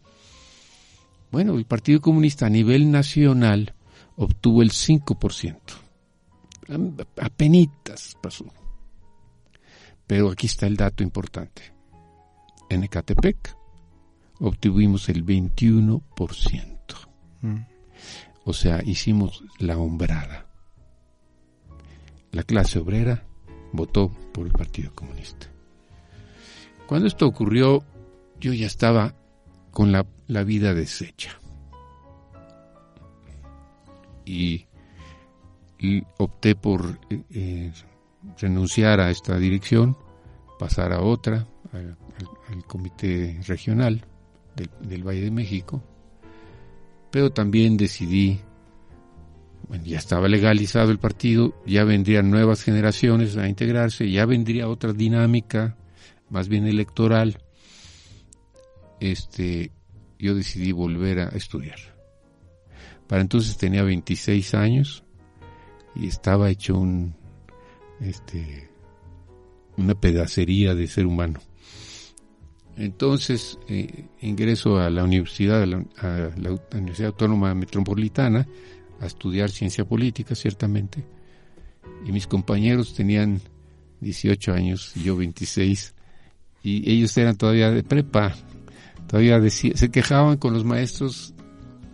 Bueno, el Partido Comunista a nivel nacional obtuvo el 5%. Apenitas pasó. Pero aquí está el dato importante. En Ecatepec obtuvimos el 21%. O sea, hicimos la hombrada. La clase obrera votó por el Partido Comunista. Cuando esto ocurrió, yo ya estaba con la, vida deshecha. Y, opté por eh, renunciar a esta dirección, pasar a otra, al, comité regional del, Valle de México, pero también decidí, bueno, ya estaba legalizado el partido, ya vendrían nuevas generaciones a integrarse, ya vendría otra dinámica, más bien electoral, este, yo decidí volver a estudiar. Para entonces tenía 26 años y estaba hecho un, este, una pedacería de ser humano. Entonces eh, ingreso a la universidad, a la, Universidad Autónoma Metropolitana, a estudiar ciencia política, ciertamente. Y mis compañeros tenían 18 años, yo 26, y ellos eran todavía de prepa. Todavía se quejaban con los maestros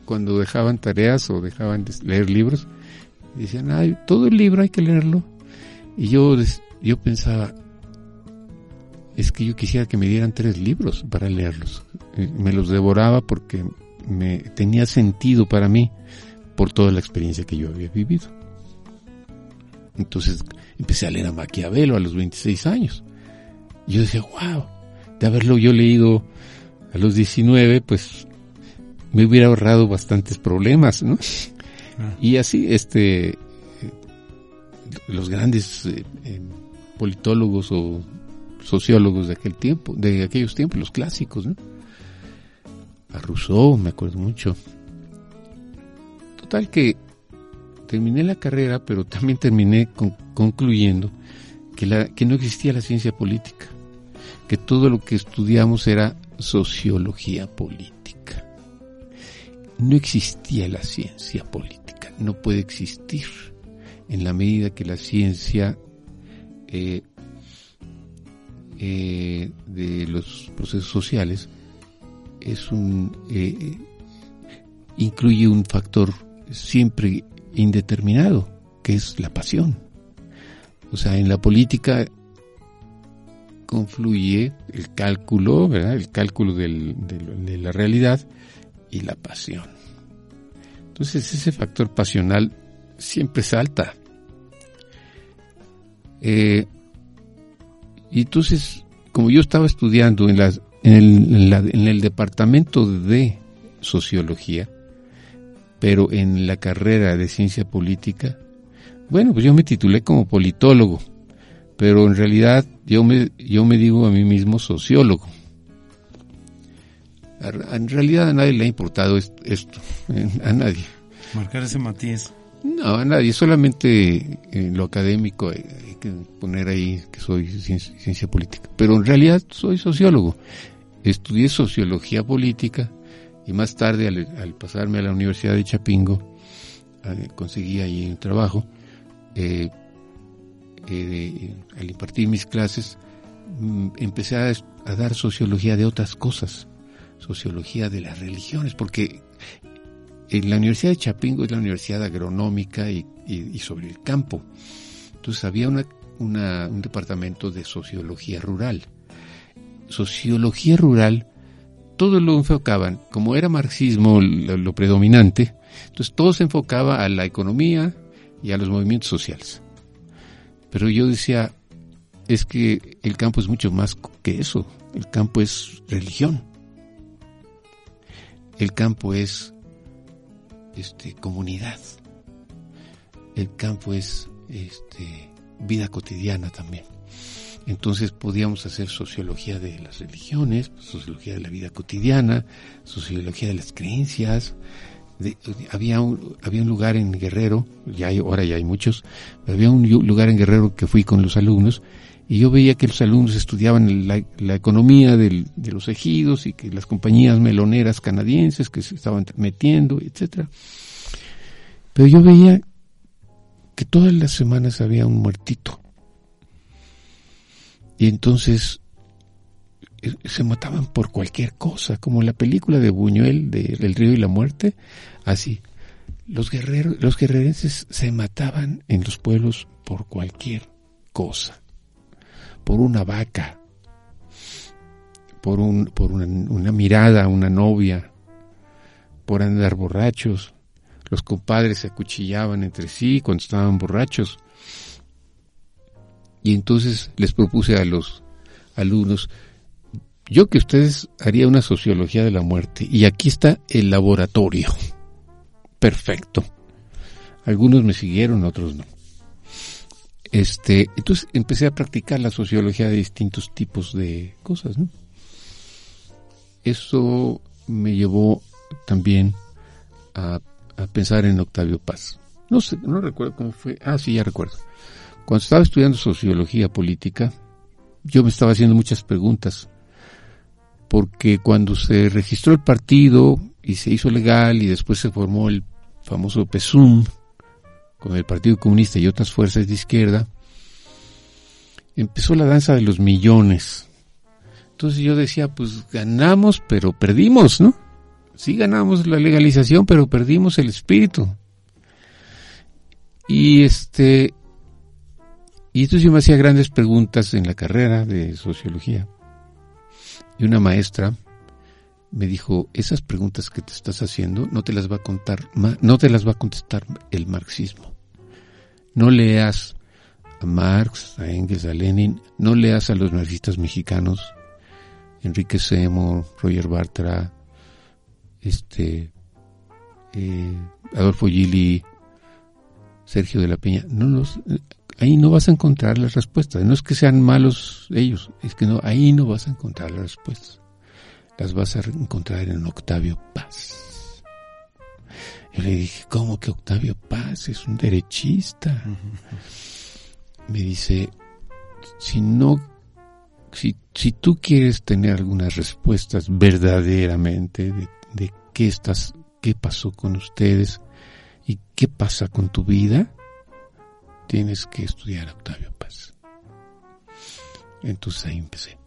cuando dejaban tareas o dejaban de leer libros. Decían, ay, todo el libro hay que leerlo. Y yo, yo pensaba, es que yo quisiera que me dieran tres libros para leerlos. Me los devoraba porque me tenía sentido para mí por toda la experiencia que yo había vivido. Entonces empecé a leer a Maquiavelo a los 26 años. Yo decía, wow, de haberlo yo leído a los 19, pues me hubiera ahorrado bastantes problemas, ¿no? Ah. Y así, este, los grandes eh, eh, politólogos o sociólogos de aquel tiempo, de aquellos tiempos, los clásicos, ¿no? A Rousseau, me acuerdo mucho. Total que terminé la carrera, pero también terminé concluyendo que, la, que no existía la ciencia política, que todo lo que estudiamos era sociología política. No existía la ciencia política, no puede existir en la medida que la ciencia eh, eh, de los procesos sociales es un eh, incluye un factor siempre indeterminado que es la pasión. O sea en la política confluye el cálculo el cálculo de la realidad y la pasión. Entonces ese factor pasional siempre salta. Eh, y entonces, como yo estaba estudiando en, el, en, el departamento de sociología, pero en la carrera de ciencia política, bueno, pues yo me titulé como politólogo, pero en realidad yo me, yo me digo a mí mismo sociólogo. En realidad a nadie le ha importado esto, a nadie. Marcar ese matiz. No, nadie, solamente en lo académico hay, que poner ahí que soy ciencia, política. Pero en realidad soy sociólogo. Estudié sociología política y más tarde al, pasarme a la Universidad de Chapingo eh, conseguí ahí un trabajo. Eh, eh, al impartir mis clases mm, empecé a dar sociología de otras cosas, sociología de las religiones, porque la Universidad de Chapingo es la universidad agronómica y, sobre el campo. Entonces había un departamento de sociología rural. Sociología rural, todo lo enfocaban, como era marxismo lo, predominante, entonces todo se enfocaba a la economía y a los movimientos sociales. Pero yo decía, es que el campo es mucho más que eso, el campo es religión, el campo es este, comunidad. El campo es este, vida cotidiana también. Entonces podíamos hacer sociología de las religiones, sociología de la vida cotidiana, sociología de las creencias. había, un, había un lugar en Guerrero, ya hay, ahora ya hay muchos, pero había un lugar en Guerrero que fui con los alumnos y yo veía que los alumnos estudiaban la, economía de los ejidos y que las compañías meloneras canadienses que se estaban metiendo, etcétera. Pero yo veía que todas las semanas había un muertito y entonces eh, se mataban por cualquier cosa, como la película de Buñuel de El río y la muerte, así. Los guerreros, los guerrerenses se mataban en los pueblos por cualquier cosa, por una vaca, por un, por una, una mirada, una novia, por andar borrachos. Los compadres se acuchillaban entre sí cuando estaban borrachos. Y entonces les propuse a los alumnos, yo que ustedes haría una sociología de la muerte. Y aquí está el laboratorio. Perfecto. Algunos me siguieron, otros no. Este, entonces empecé a practicar la sociología de distintos tipos de cosas, ¿no? Eso me llevó también a, a pensar en Octavio Paz. No sé, no recuerdo cómo fue. Ah, sí, ya recuerdo. Cuando estaba estudiando sociología política, yo me estaba haciendo muchas preguntas, porque cuando se registró el partido y se hizo legal y después se formó el famoso PESUM con el Partido Comunista y otras fuerzas de izquierda, empezó la danza de los millones. Entonces yo decía, pues ganamos, pero perdimos, ¿no? Sí ganamos la legalización, pero perdimos el espíritu. Y este, y entonces yo me hacía grandes preguntas en la carrera de sociología. Y una maestra me dijo, esas preguntas que te estás haciendo no te las va a contar, no te las va a contestar el marxismo. No leas a Marx, a Engels, a Lenin, no leas a los marxistas mexicanos, Enrique Seymour, Roger Bartra, este, eh, Adolfo Gili, Sergio de la Peña, no los, ahí no vas a encontrar las respuestas. No es que sean malos ellos, es que no, ahí no vas a encontrar las respuestas. Las vas a encontrar en Octavio Paz. Yo le dije, ¿cómo que Octavio Paz es un derechista? Me dice, si no, si, si tú quieres tener algunas respuestas verdaderamente de, de qué estás, qué pasó con ustedes y qué pasa con tu vida, tienes que estudiar a Octavio Paz. Entonces ahí empecé.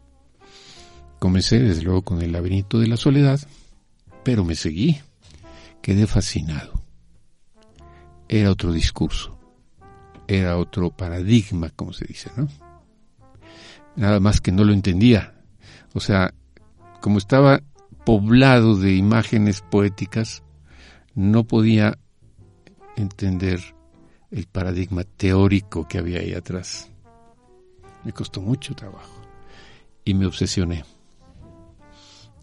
Comencé desde luego con el laberinto de la soledad, pero me seguí. Quedé fascinado. Era otro discurso, era otro paradigma, como se dice, ¿no? Nada más que no lo entendía. O sea, como estaba poblado de imágenes poéticas, no podía entender el paradigma teórico que había ahí atrás. Me costó mucho trabajo y me obsesioné.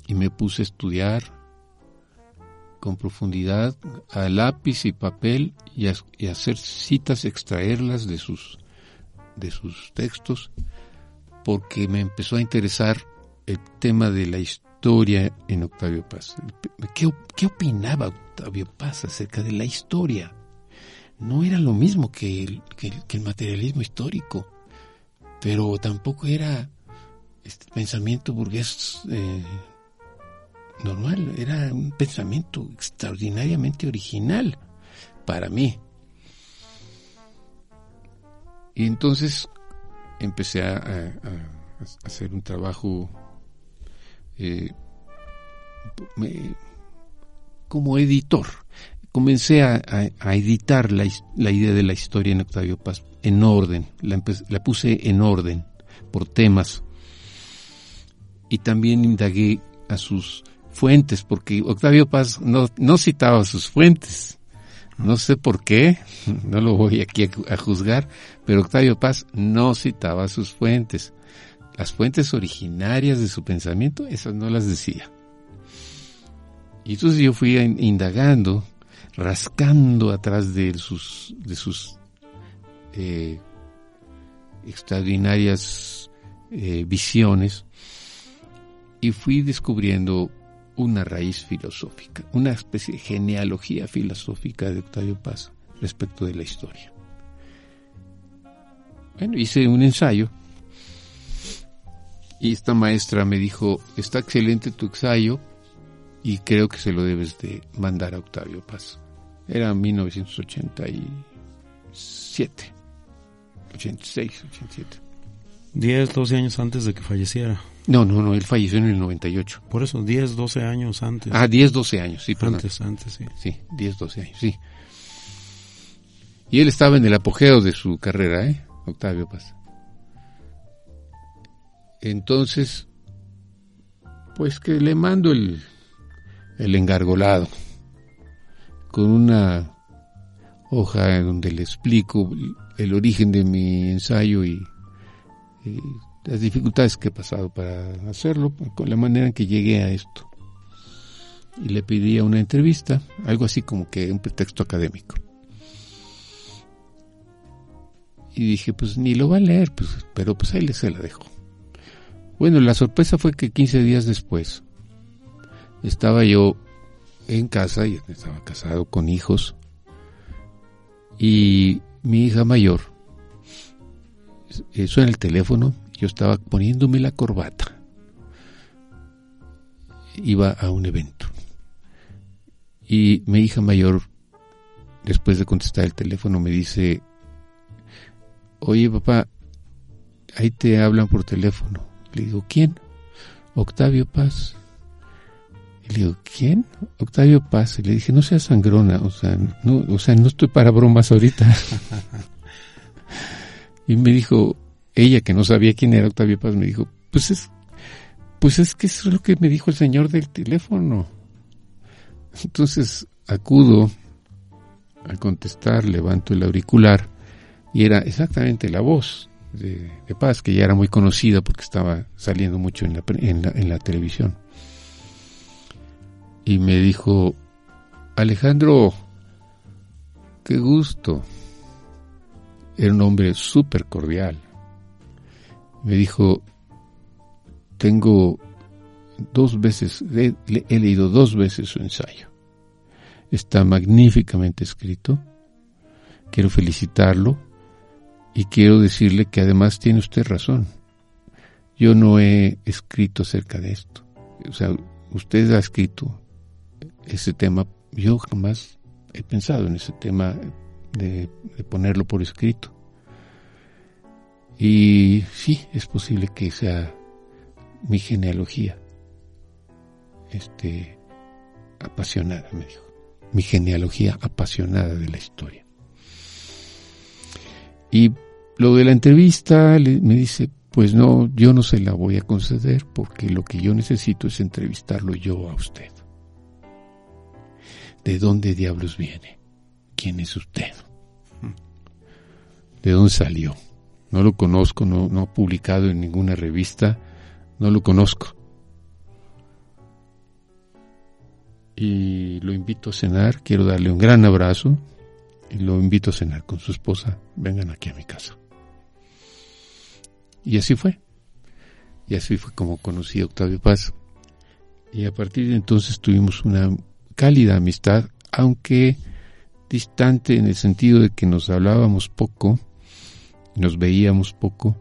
Y me puse a estudiar con profundidad a lápiz y papel y, hacer citas, extraerlas de sus, de sus textos, porque me empezó a interesar el tema de la historia en Octavio Paz. ¿Qué, qué opinaba Octavio Paz acerca de la historia? no era lo mismo que el, que, materialismo histórico, pero tampoco era este pensamiento burgués eh, normal, era un pensamiento extraordinariamente original para mí. Y entonces empecé a, hacer un trabajo eh, como editor. Comencé a, editar la, idea de la historia en Octavio Paz en orden, la, puse en orden por temas. Y también indagué a sus fuentes, porque Octavio Paz no, no citaba sus fuentes. No sé por qué, no lo voy aquí a, juzgar, pero Octavio Paz no citaba sus fuentes. Las fuentes originarias de su pensamiento, esas no las decía. Y entonces yo fui indagando rascando atrás de sus, de sus eh, extraordinarias eh, visiones y fui descubriendo una raíz filosófica, una especie de genealogía filosófica de Octavio Paz respecto de la historia. Bueno, hice un ensayo y esta maestra me dijo, está excelente tu ensayo y creo que se lo debes de mandar a Octavio Paz. Era 1987, 86, 87. 10, 12 años antes de que falleciera. No, no, no, él falleció en el 98. Por eso, 10, 12 años antes. Ah, 10, 12 años, sí, perdón. Antes, antes, sí. Sí, 10, 12 años, sí. Y él estaba en el apogeo de su carrera, ¿eh? Octavio Paz. Entonces, pues que le mando el, el engargolado con una hoja en donde le explico el origen de mi ensayo y, y las dificultades que he pasado para hacerlo, con la manera en que llegué a esto. Y le pedía una entrevista, algo así como que un pretexto académico. Y dije, pues ni lo va a leer, pues, pero pues ahí se la dejo. Bueno, la sorpresa fue que 15 días después estaba yo en casa, y estaba casado con hijos, y mi hija mayor eh, suena el teléfono, yo estaba poniéndome la corbata, iba a un evento, y mi hija mayor, después de contestar el teléfono, me dice, oye papá, ahí te hablan por teléfono. Le digo, ¿quién? Octavio Paz. Y le digo, ¿quién? Octavio Paz. Y le dije, no seas sangrona, o sea, no, o sea, no estoy para bromas ahorita. y me dijo, ella que no sabía quién era Octavio Paz, me dijo, pues es, pues es que eso es lo que me dijo el señor del teléfono. Entonces acudo a contestar, levanto el auricular y era exactamente la voz de, Paz, que ya era muy conocida porque estaba saliendo mucho en la, en la, televisión. Y me dijo, Alejandro, qué gusto. Era un hombre súper cordial. Me dijo, tengo dos veces, he, he leído dos veces su ensayo. Está magníficamente escrito. Quiero felicitarlo y quiero decirle que además tiene usted razón. Yo no he escrito acerca de esto. O sea, usted ha escrito ese tema. Yo jamás he pensado en ese tema de, ponerlo por escrito. Y sí, es posible que sea mi genealogía. Este, apasionada, me dijo. Mi genealogía apasionada de la historia. Y lo de la entrevista me dice, pues no, yo no se la voy a conceder porque lo que yo necesito es entrevistarlo yo a usted. ¿De dónde diablos viene? ¿Quién es usted? ¿De dónde salió? No lo conozco, no, no ha publicado en ninguna revista, no lo conozco. Y lo invito a cenar, quiero darle un gran abrazo y lo invito a cenar con su esposa. Vengan aquí a mi casa. Y así fue. Y así fue como conocí a Octavio Paz. Y a partir de entonces tuvimos una cálida amistad, aunque distante en el sentido de que nos hablábamos poco, nos veíamos poco.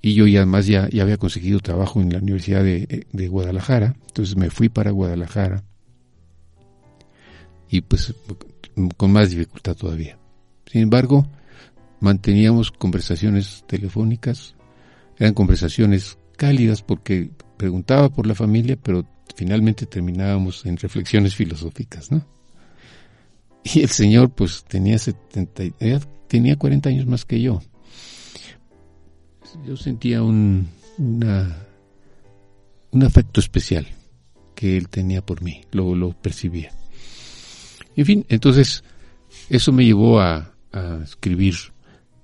Y yo ya además ya, ya había conseguido trabajo en la Universidad de, de Guadalajara, entonces me fui para Guadalajara. Y pues con más dificultad todavía. Sin embargo, manteníamos conversaciones telefónicas, eran conversaciones cálidas porque preguntaba por la familia, pero finalmente terminábamos en reflexiones filosóficas, ¿no? Y el señor pues tenía 70, tenía 40 años más que yo. Yo sentía un, una, un afecto especial que él tenía por mí, lo, lo percibía. En fin, entonces eso me llevó a, a escribir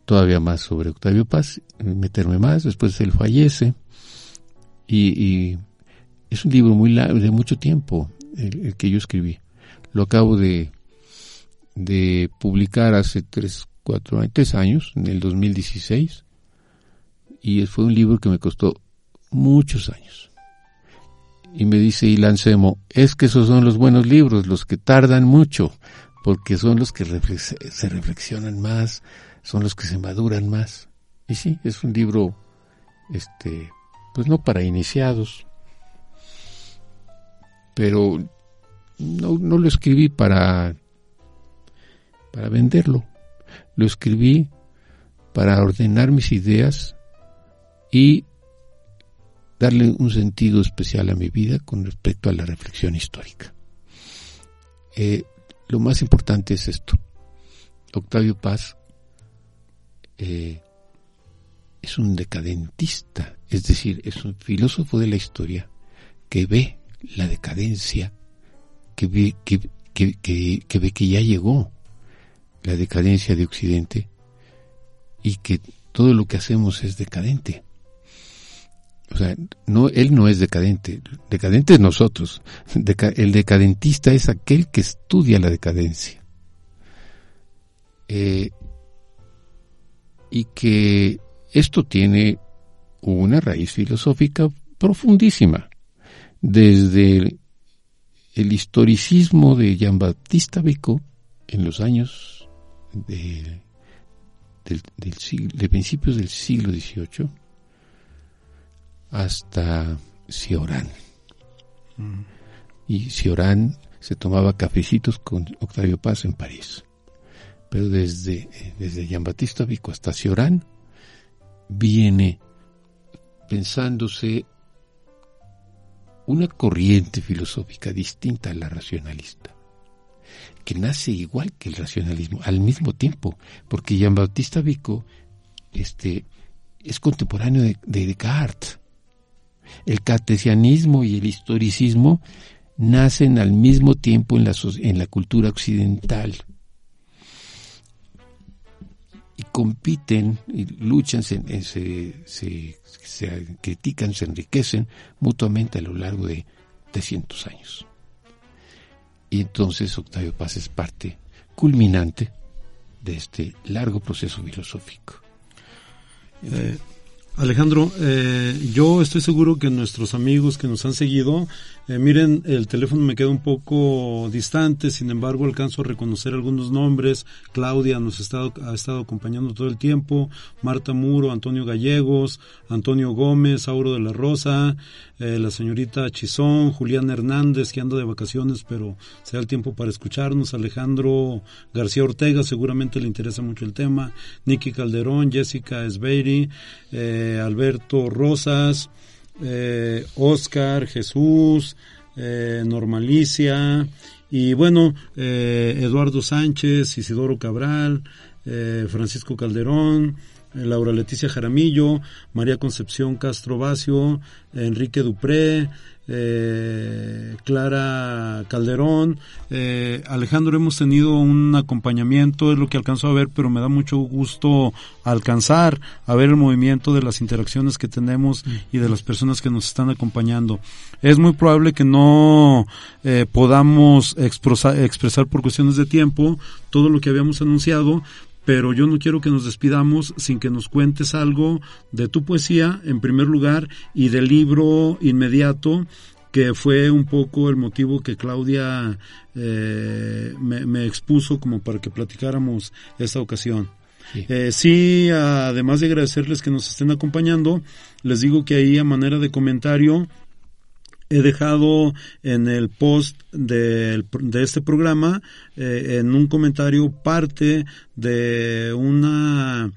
todavía más sobre Octavio Paz, meterme más, después él fallece y, es un libro muy largo, de mucho tiempo el, que yo escribí. lo acabo de, de publicar hace tres, cuatro, tres años, en el 2016, y fue un libro que me costó muchos años. Y me dice Ilan Semo, es que esos son los buenos libros, los que tardan mucho, porque son los que se reflexionan más, son los que se maduran más. Y sí, es un libro, este, pues no para iniciados, pero no, no lo escribí para, para venderlo, lo escribí para ordenar mis ideas y darle un sentido especial a mi vida con respecto a la reflexión histórica. Eh, lo más importante es esto. Octavio Paz eh, es un decadentista, es decir, es un filósofo de la historia que ve la decadencia, que ve que, que, ve que ya llegó la decadencia de Occidente y que todo lo que hacemos es decadente. O sea, no, él no es decadente, decadente es nosotros. el decadentista es aquel que estudia la decadencia. Eh, y que esto tiene una raíz filosófica profundísima, desde el, historicismo de Jean-Baptiste Vico en los años de, de principios del siglo XVIII hasta Cioran. Mm. Y Cioran se tomaba cafecitos con Octavio Paz en París pero desde, desde Jean-Baptiste Vico hasta Cioran viene pensándose una corriente filosófica distinta a la racionalista, que nace igual que el racionalismo al mismo tiempo, porque Jean-Baptiste Vico este, es contemporáneo de, Descartes. El cartesianismo y el historicismo nacen al mismo tiempo en la, en la cultura occidental y compiten y luchan, se, se, critican, se enriquecen mutuamente a lo largo de 300 años. Y entonces Octavio Paz es parte culminante de este largo proceso filosófico. Eh, Alejandro, eh, yo estoy seguro que nuestros amigos que nos han seguido eh, miren, el teléfono me queda un poco distante, sin embargo alcanzo a reconocer algunos nombres. Claudia nos ha estado, ha estado acompañando todo el tiempo, Marta Muro, Antonio Gallegos, Antonio Gómez, Auro de la Rosa, eh, la señorita Chizón, Julián Hernández, que anda de vacaciones, pero se da el tiempo para escucharnos, Alejandro García Ortega, seguramente le interesa mucho el tema, Nicky Calderón, Jessica Esbeiri, eh, Alberto Rosas, eh, Oscar, Jesús, eh, Normalicia y bueno, eh, Eduardo Sánchez, Isidoro Cabral, Francisco Calderón, Laura Leticia Jaramillo, María Concepción Castro Vacio, Enrique Dupré, eh, Clara Calderón, eh, Alejandro, hemos tenido un acompañamiento, es lo que alcanzó a ver, pero me da mucho gusto alcanzar a ver el movimiento de las interacciones que tenemos y de las personas que nos están acompañando. Es muy probable que no eh, podamos expresar, expresar por cuestiones de tiempo todo lo que habíamos anunciado, pero yo no quiero que nos despidamos sin que nos cuentes algo de tu poesía, en primer lugar, y del libro inmediato, que fue un poco el motivo que Claudia eh, me, expuso como para que platicáramos esta ocasión. Sí. Eh, sí, además de agradecerles que nos estén acompañando, les digo que ahí a manera de comentario he dejado en el post de, de este programa, eh, en un comentario, parte de una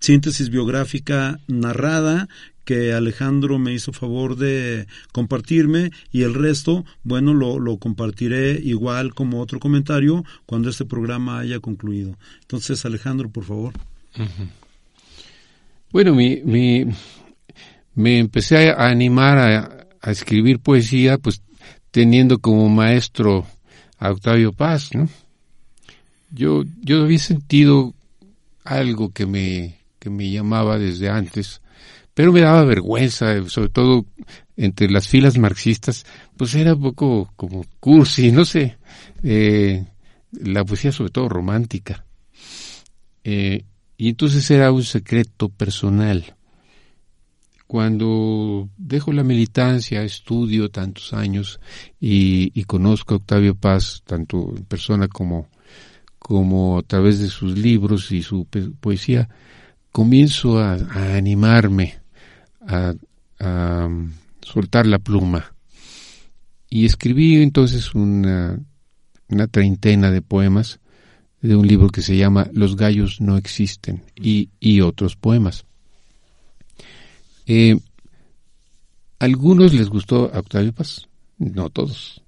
síntesis biográfica narrada que Alejandro me hizo favor de compartirme y el resto, bueno, lo, lo compartiré igual como otro comentario cuando este programa haya concluido. Entonces, Alejandro, por favor. Bueno, mi, mi, me empecé a animar a, a escribir poesía, pues teniendo como maestro a Octavio Paz, ¿no? Yo, yo había sentido algo que me, que me llamaba desde antes, pero me daba vergüenza, sobre todo entre las filas marxistas, pues era un poco como cursi, no sé, eh, la poesía sobre todo romántica. Eh, y entonces era un secreto personal. Cuando dejo la militancia, estudio tantos años y, conozco a Octavio Paz, tanto en persona como, como a través de sus libros y su poesía, comienzo a, animarme, a, um, soltar la pluma. Y escribí entonces una, treintena de poemas de un libro que se llama Los gallos no existen y otros poemas. Eh, algunos les gustó a Octavio Paz, no todos.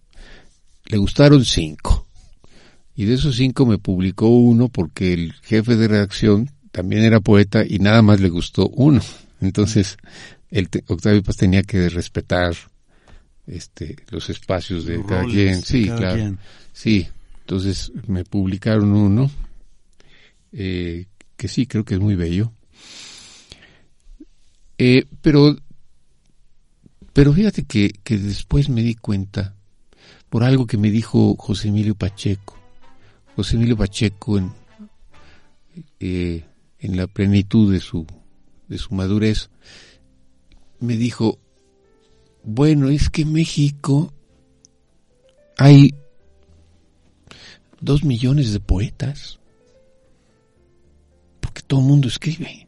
Le gustaron cinco. Y de esos cinco me publicó uno porque el jefe de redacción también era poeta y nada más le gustó uno. Entonces, el Octavio Paz tenía que respetar este los espacios de cada quien. Sí, claro. Sí, entonces me publicaron uno eh, que sí creo que es muy bello. Eh, pero, pero fíjate que, que después me di cuenta por algo que me dijo José Emilio Pacheco. José Emilio Pacheco en, eh, en la plenitud de su, de su madurez, me dijo, bueno, es que en México hay dos millones de poetas, porque todo el mundo escribe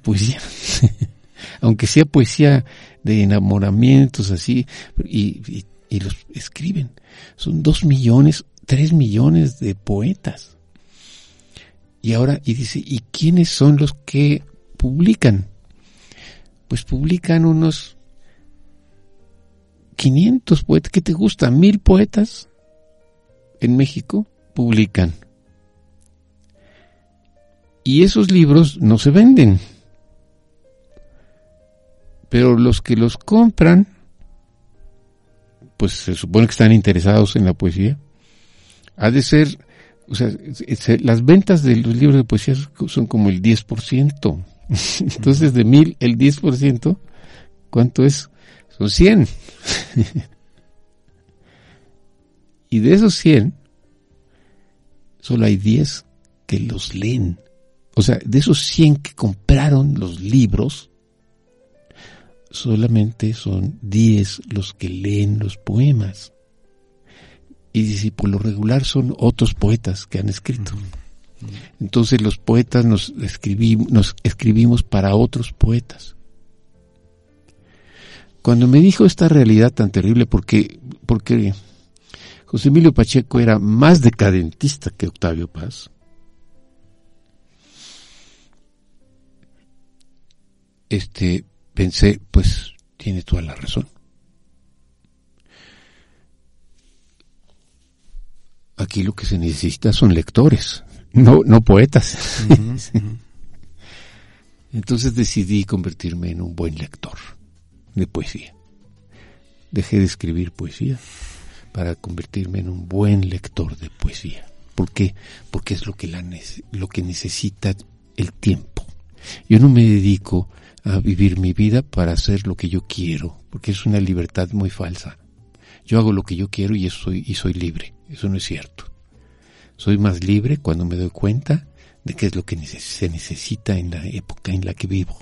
poesía, aunque sea poesía de enamoramientos así, y, los escriben. Son dos millones, tres millones de poetas. Y ahora, y dice, ¿y quiénes son los que publican? Pues publican unos 500 poetas. ¿Qué te gusta? ¿Mil poetas en México publican? Y esos libros no se venden. Pero los que los compran, pues se supone que están interesados en la poesía. Ha de ser o sea, las ventas de los libros de poesía son como el 10%. Entonces, de mil, el 10%, ¿cuánto es? Son 100. y de esos 100, solo hay 10 que los leen. O sea, de esos 100 que compraron los libros, solamente son 10 los que leen los poemas y por lo regular son otros poetas que han escrito. Entonces los poetas nos, escribimos, nos escribimos para otros poetas. Cuando me dijo esta realidad tan terrible, porque, porque José Emilio Pacheco era más decadentista que Octavio Paz, este, pensé, pues tiene toda la razón. Aquí lo que se necesita son lectores, no, no poetas. Entonces decidí convertirme en un buen lector de poesía. Dejé de escribir poesía para convertirme en un buen lector de poesía. ¿Por qué? Porque es lo que, la, lo que necesita el tiempo. Yo no me dedico a vivir mi vida para hacer lo que yo quiero, porque es una libertad muy falsa. Yo hago lo que yo quiero y soy, y soy libre. Eso no es cierto. Soy más libre cuando me doy cuenta de qué es lo que se necesita en la época en la que vivo.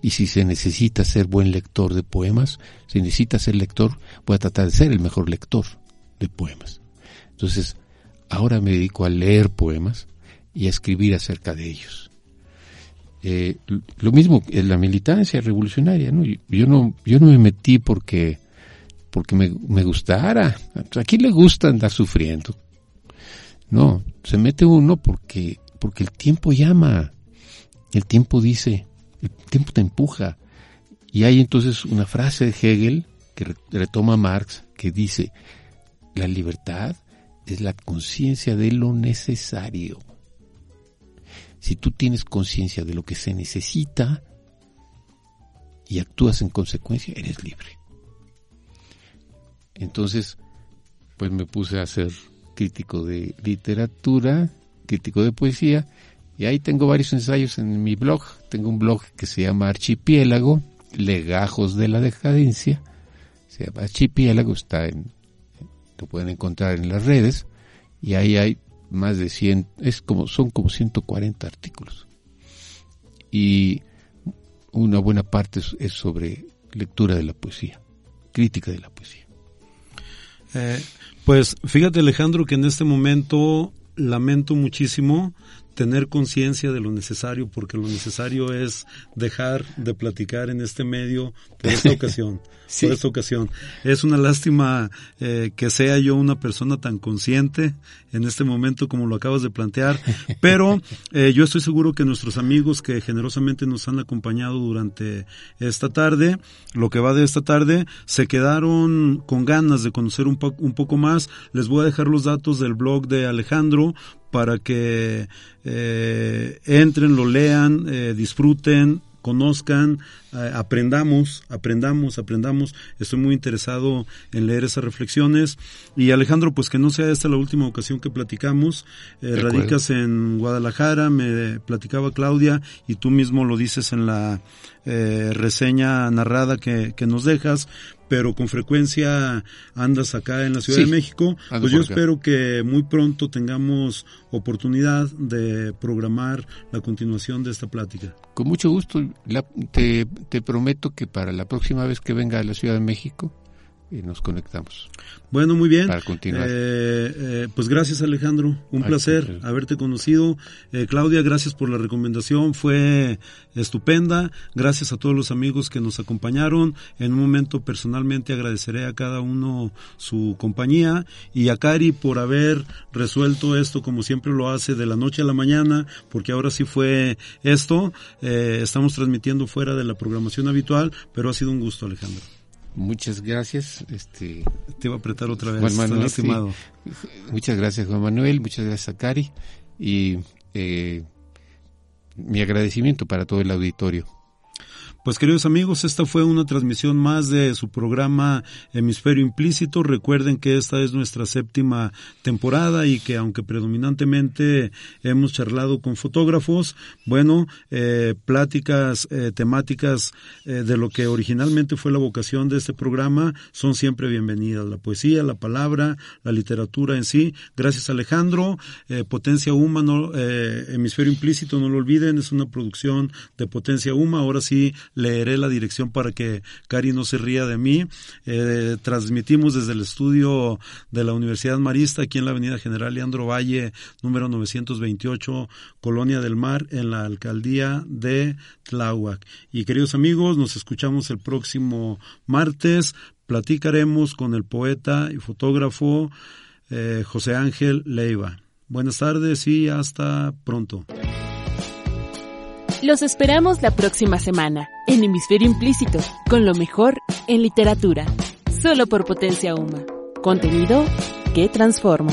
Y si se necesita ser buen lector de poemas, si necesita ser lector, voy a tratar de ser el mejor lector de poemas. Entonces, ahora me dedico a leer poemas y a escribir acerca de ellos. Eh, lo mismo en la militancia revolucionaria, ¿no? Yo no, yo no me metí porque porque me, me gustara. ¿A quién le gusta andar sufriendo? No, se mete uno porque, porque el tiempo llama, el tiempo dice, el tiempo te empuja. Y hay entonces una frase de Hegel que retoma Marx que dice, la libertad es la conciencia de lo necesario. Si tú tienes conciencia de lo que se necesita y actúas en consecuencia, eres libre. Entonces, pues me puse a ser crítico de literatura, crítico de poesía, Y ahí tengo varios ensayos en mi blog. Tengo un blog que se llama Archipiélago, Legajos de la Decadencia. Se llama Archipiélago, está en, lo pueden encontrar en las redes. Y ahí hay más de 100, es como, son como 140 artículos. Y una buena parte es, sobre lectura de la poesía, crítica de la poesía. Eh, pues fíjate Alejandro que en este momento lamento muchísimo tener conciencia de lo necesario, porque lo necesario es dejar de platicar en este medio por esta ocasión. Por esta ocasión. Es una lástima eh, que sea yo una persona tan consciente en este momento como lo acabas de plantear, pero eh, yo estoy seguro que nuestros amigos que generosamente nos han acompañado durante esta tarde, lo que va de esta tarde, se quedaron con ganas de conocer un, un poco más. Les voy a dejar los datos del blog de Alejandro para que eh, entren, lo lean, eh, disfruten, conozcan, eh, aprendamos, aprendamos, aprendamos. Estoy muy interesado en leer esas reflexiones. Y Alejandro, pues que no sea esta la última ocasión que platicamos. radicas en Guadalajara, me platicaba Claudia y tú mismo lo dices en la reseña narrada que, que nos dejas pero con frecuencia andas acá en la Ciudad de México, pues yo espero que muy pronto tengamos oportunidad de programar la continuación de esta plática. Con mucho gusto, te, te prometo que para la próxima vez que venga a la Ciudad de México, y nos conectamos. Bueno, muy bien. Para continuar. Eh, eh, pues gracias Alejandro, un placer haberte conocido. Eh, Claudia, gracias por la recomendación, fue estupenda. Gracias a todos los amigos que nos acompañaron. En un momento personalmente agradeceré a cada uno su compañía y a Cari por haber resuelto esto como siempre lo hace de la noche a la mañana, porque ahora sí fue esto. estamos transmitiendo fuera de la programación habitual, pero ha sido un gusto Alejandro. Muchas gracias. Este, Te iba a apretar otra vez, Juan Manuel, Muchas gracias, Juan Manuel. Muchas gracias a Cari. Y eh, mi agradecimiento para todo el auditorio. Pues queridos amigos, esta fue una transmisión más de su programa Hemisferio Implícito. Recuerden que esta es nuestra séptima temporada y que aunque predominantemente hemos charlado con fotógrafos, bueno, eh, pláticas eh, temáticas eh, de lo que originalmente fue la vocación de este programa son siempre bienvenidas. La poesía, la palabra, la literatura en sí. Gracias Alejandro. Potencia Uma, Hemisferio Implícito, no lo olviden, es una producción de Potencia Uma. Ahora sí leeré la dirección para que Cari no se ría de mí. Eh, transmitimos desde el estudio de la Universidad Marista, aquí en la Avenida General Leandro Valle, número 928, Colonia del Mar, en la alcaldía de Tláhuac. Y queridos amigos, nos escuchamos el próximo martes. Platicaremos con el poeta y fotógrafo eh, José Ángel Leiva. Buenas tardes y hasta pronto. Los esperamos la próxima semana en Hemisferio Implícito con lo mejor en literatura, solo por Potencia Uma. Contenido que transforma.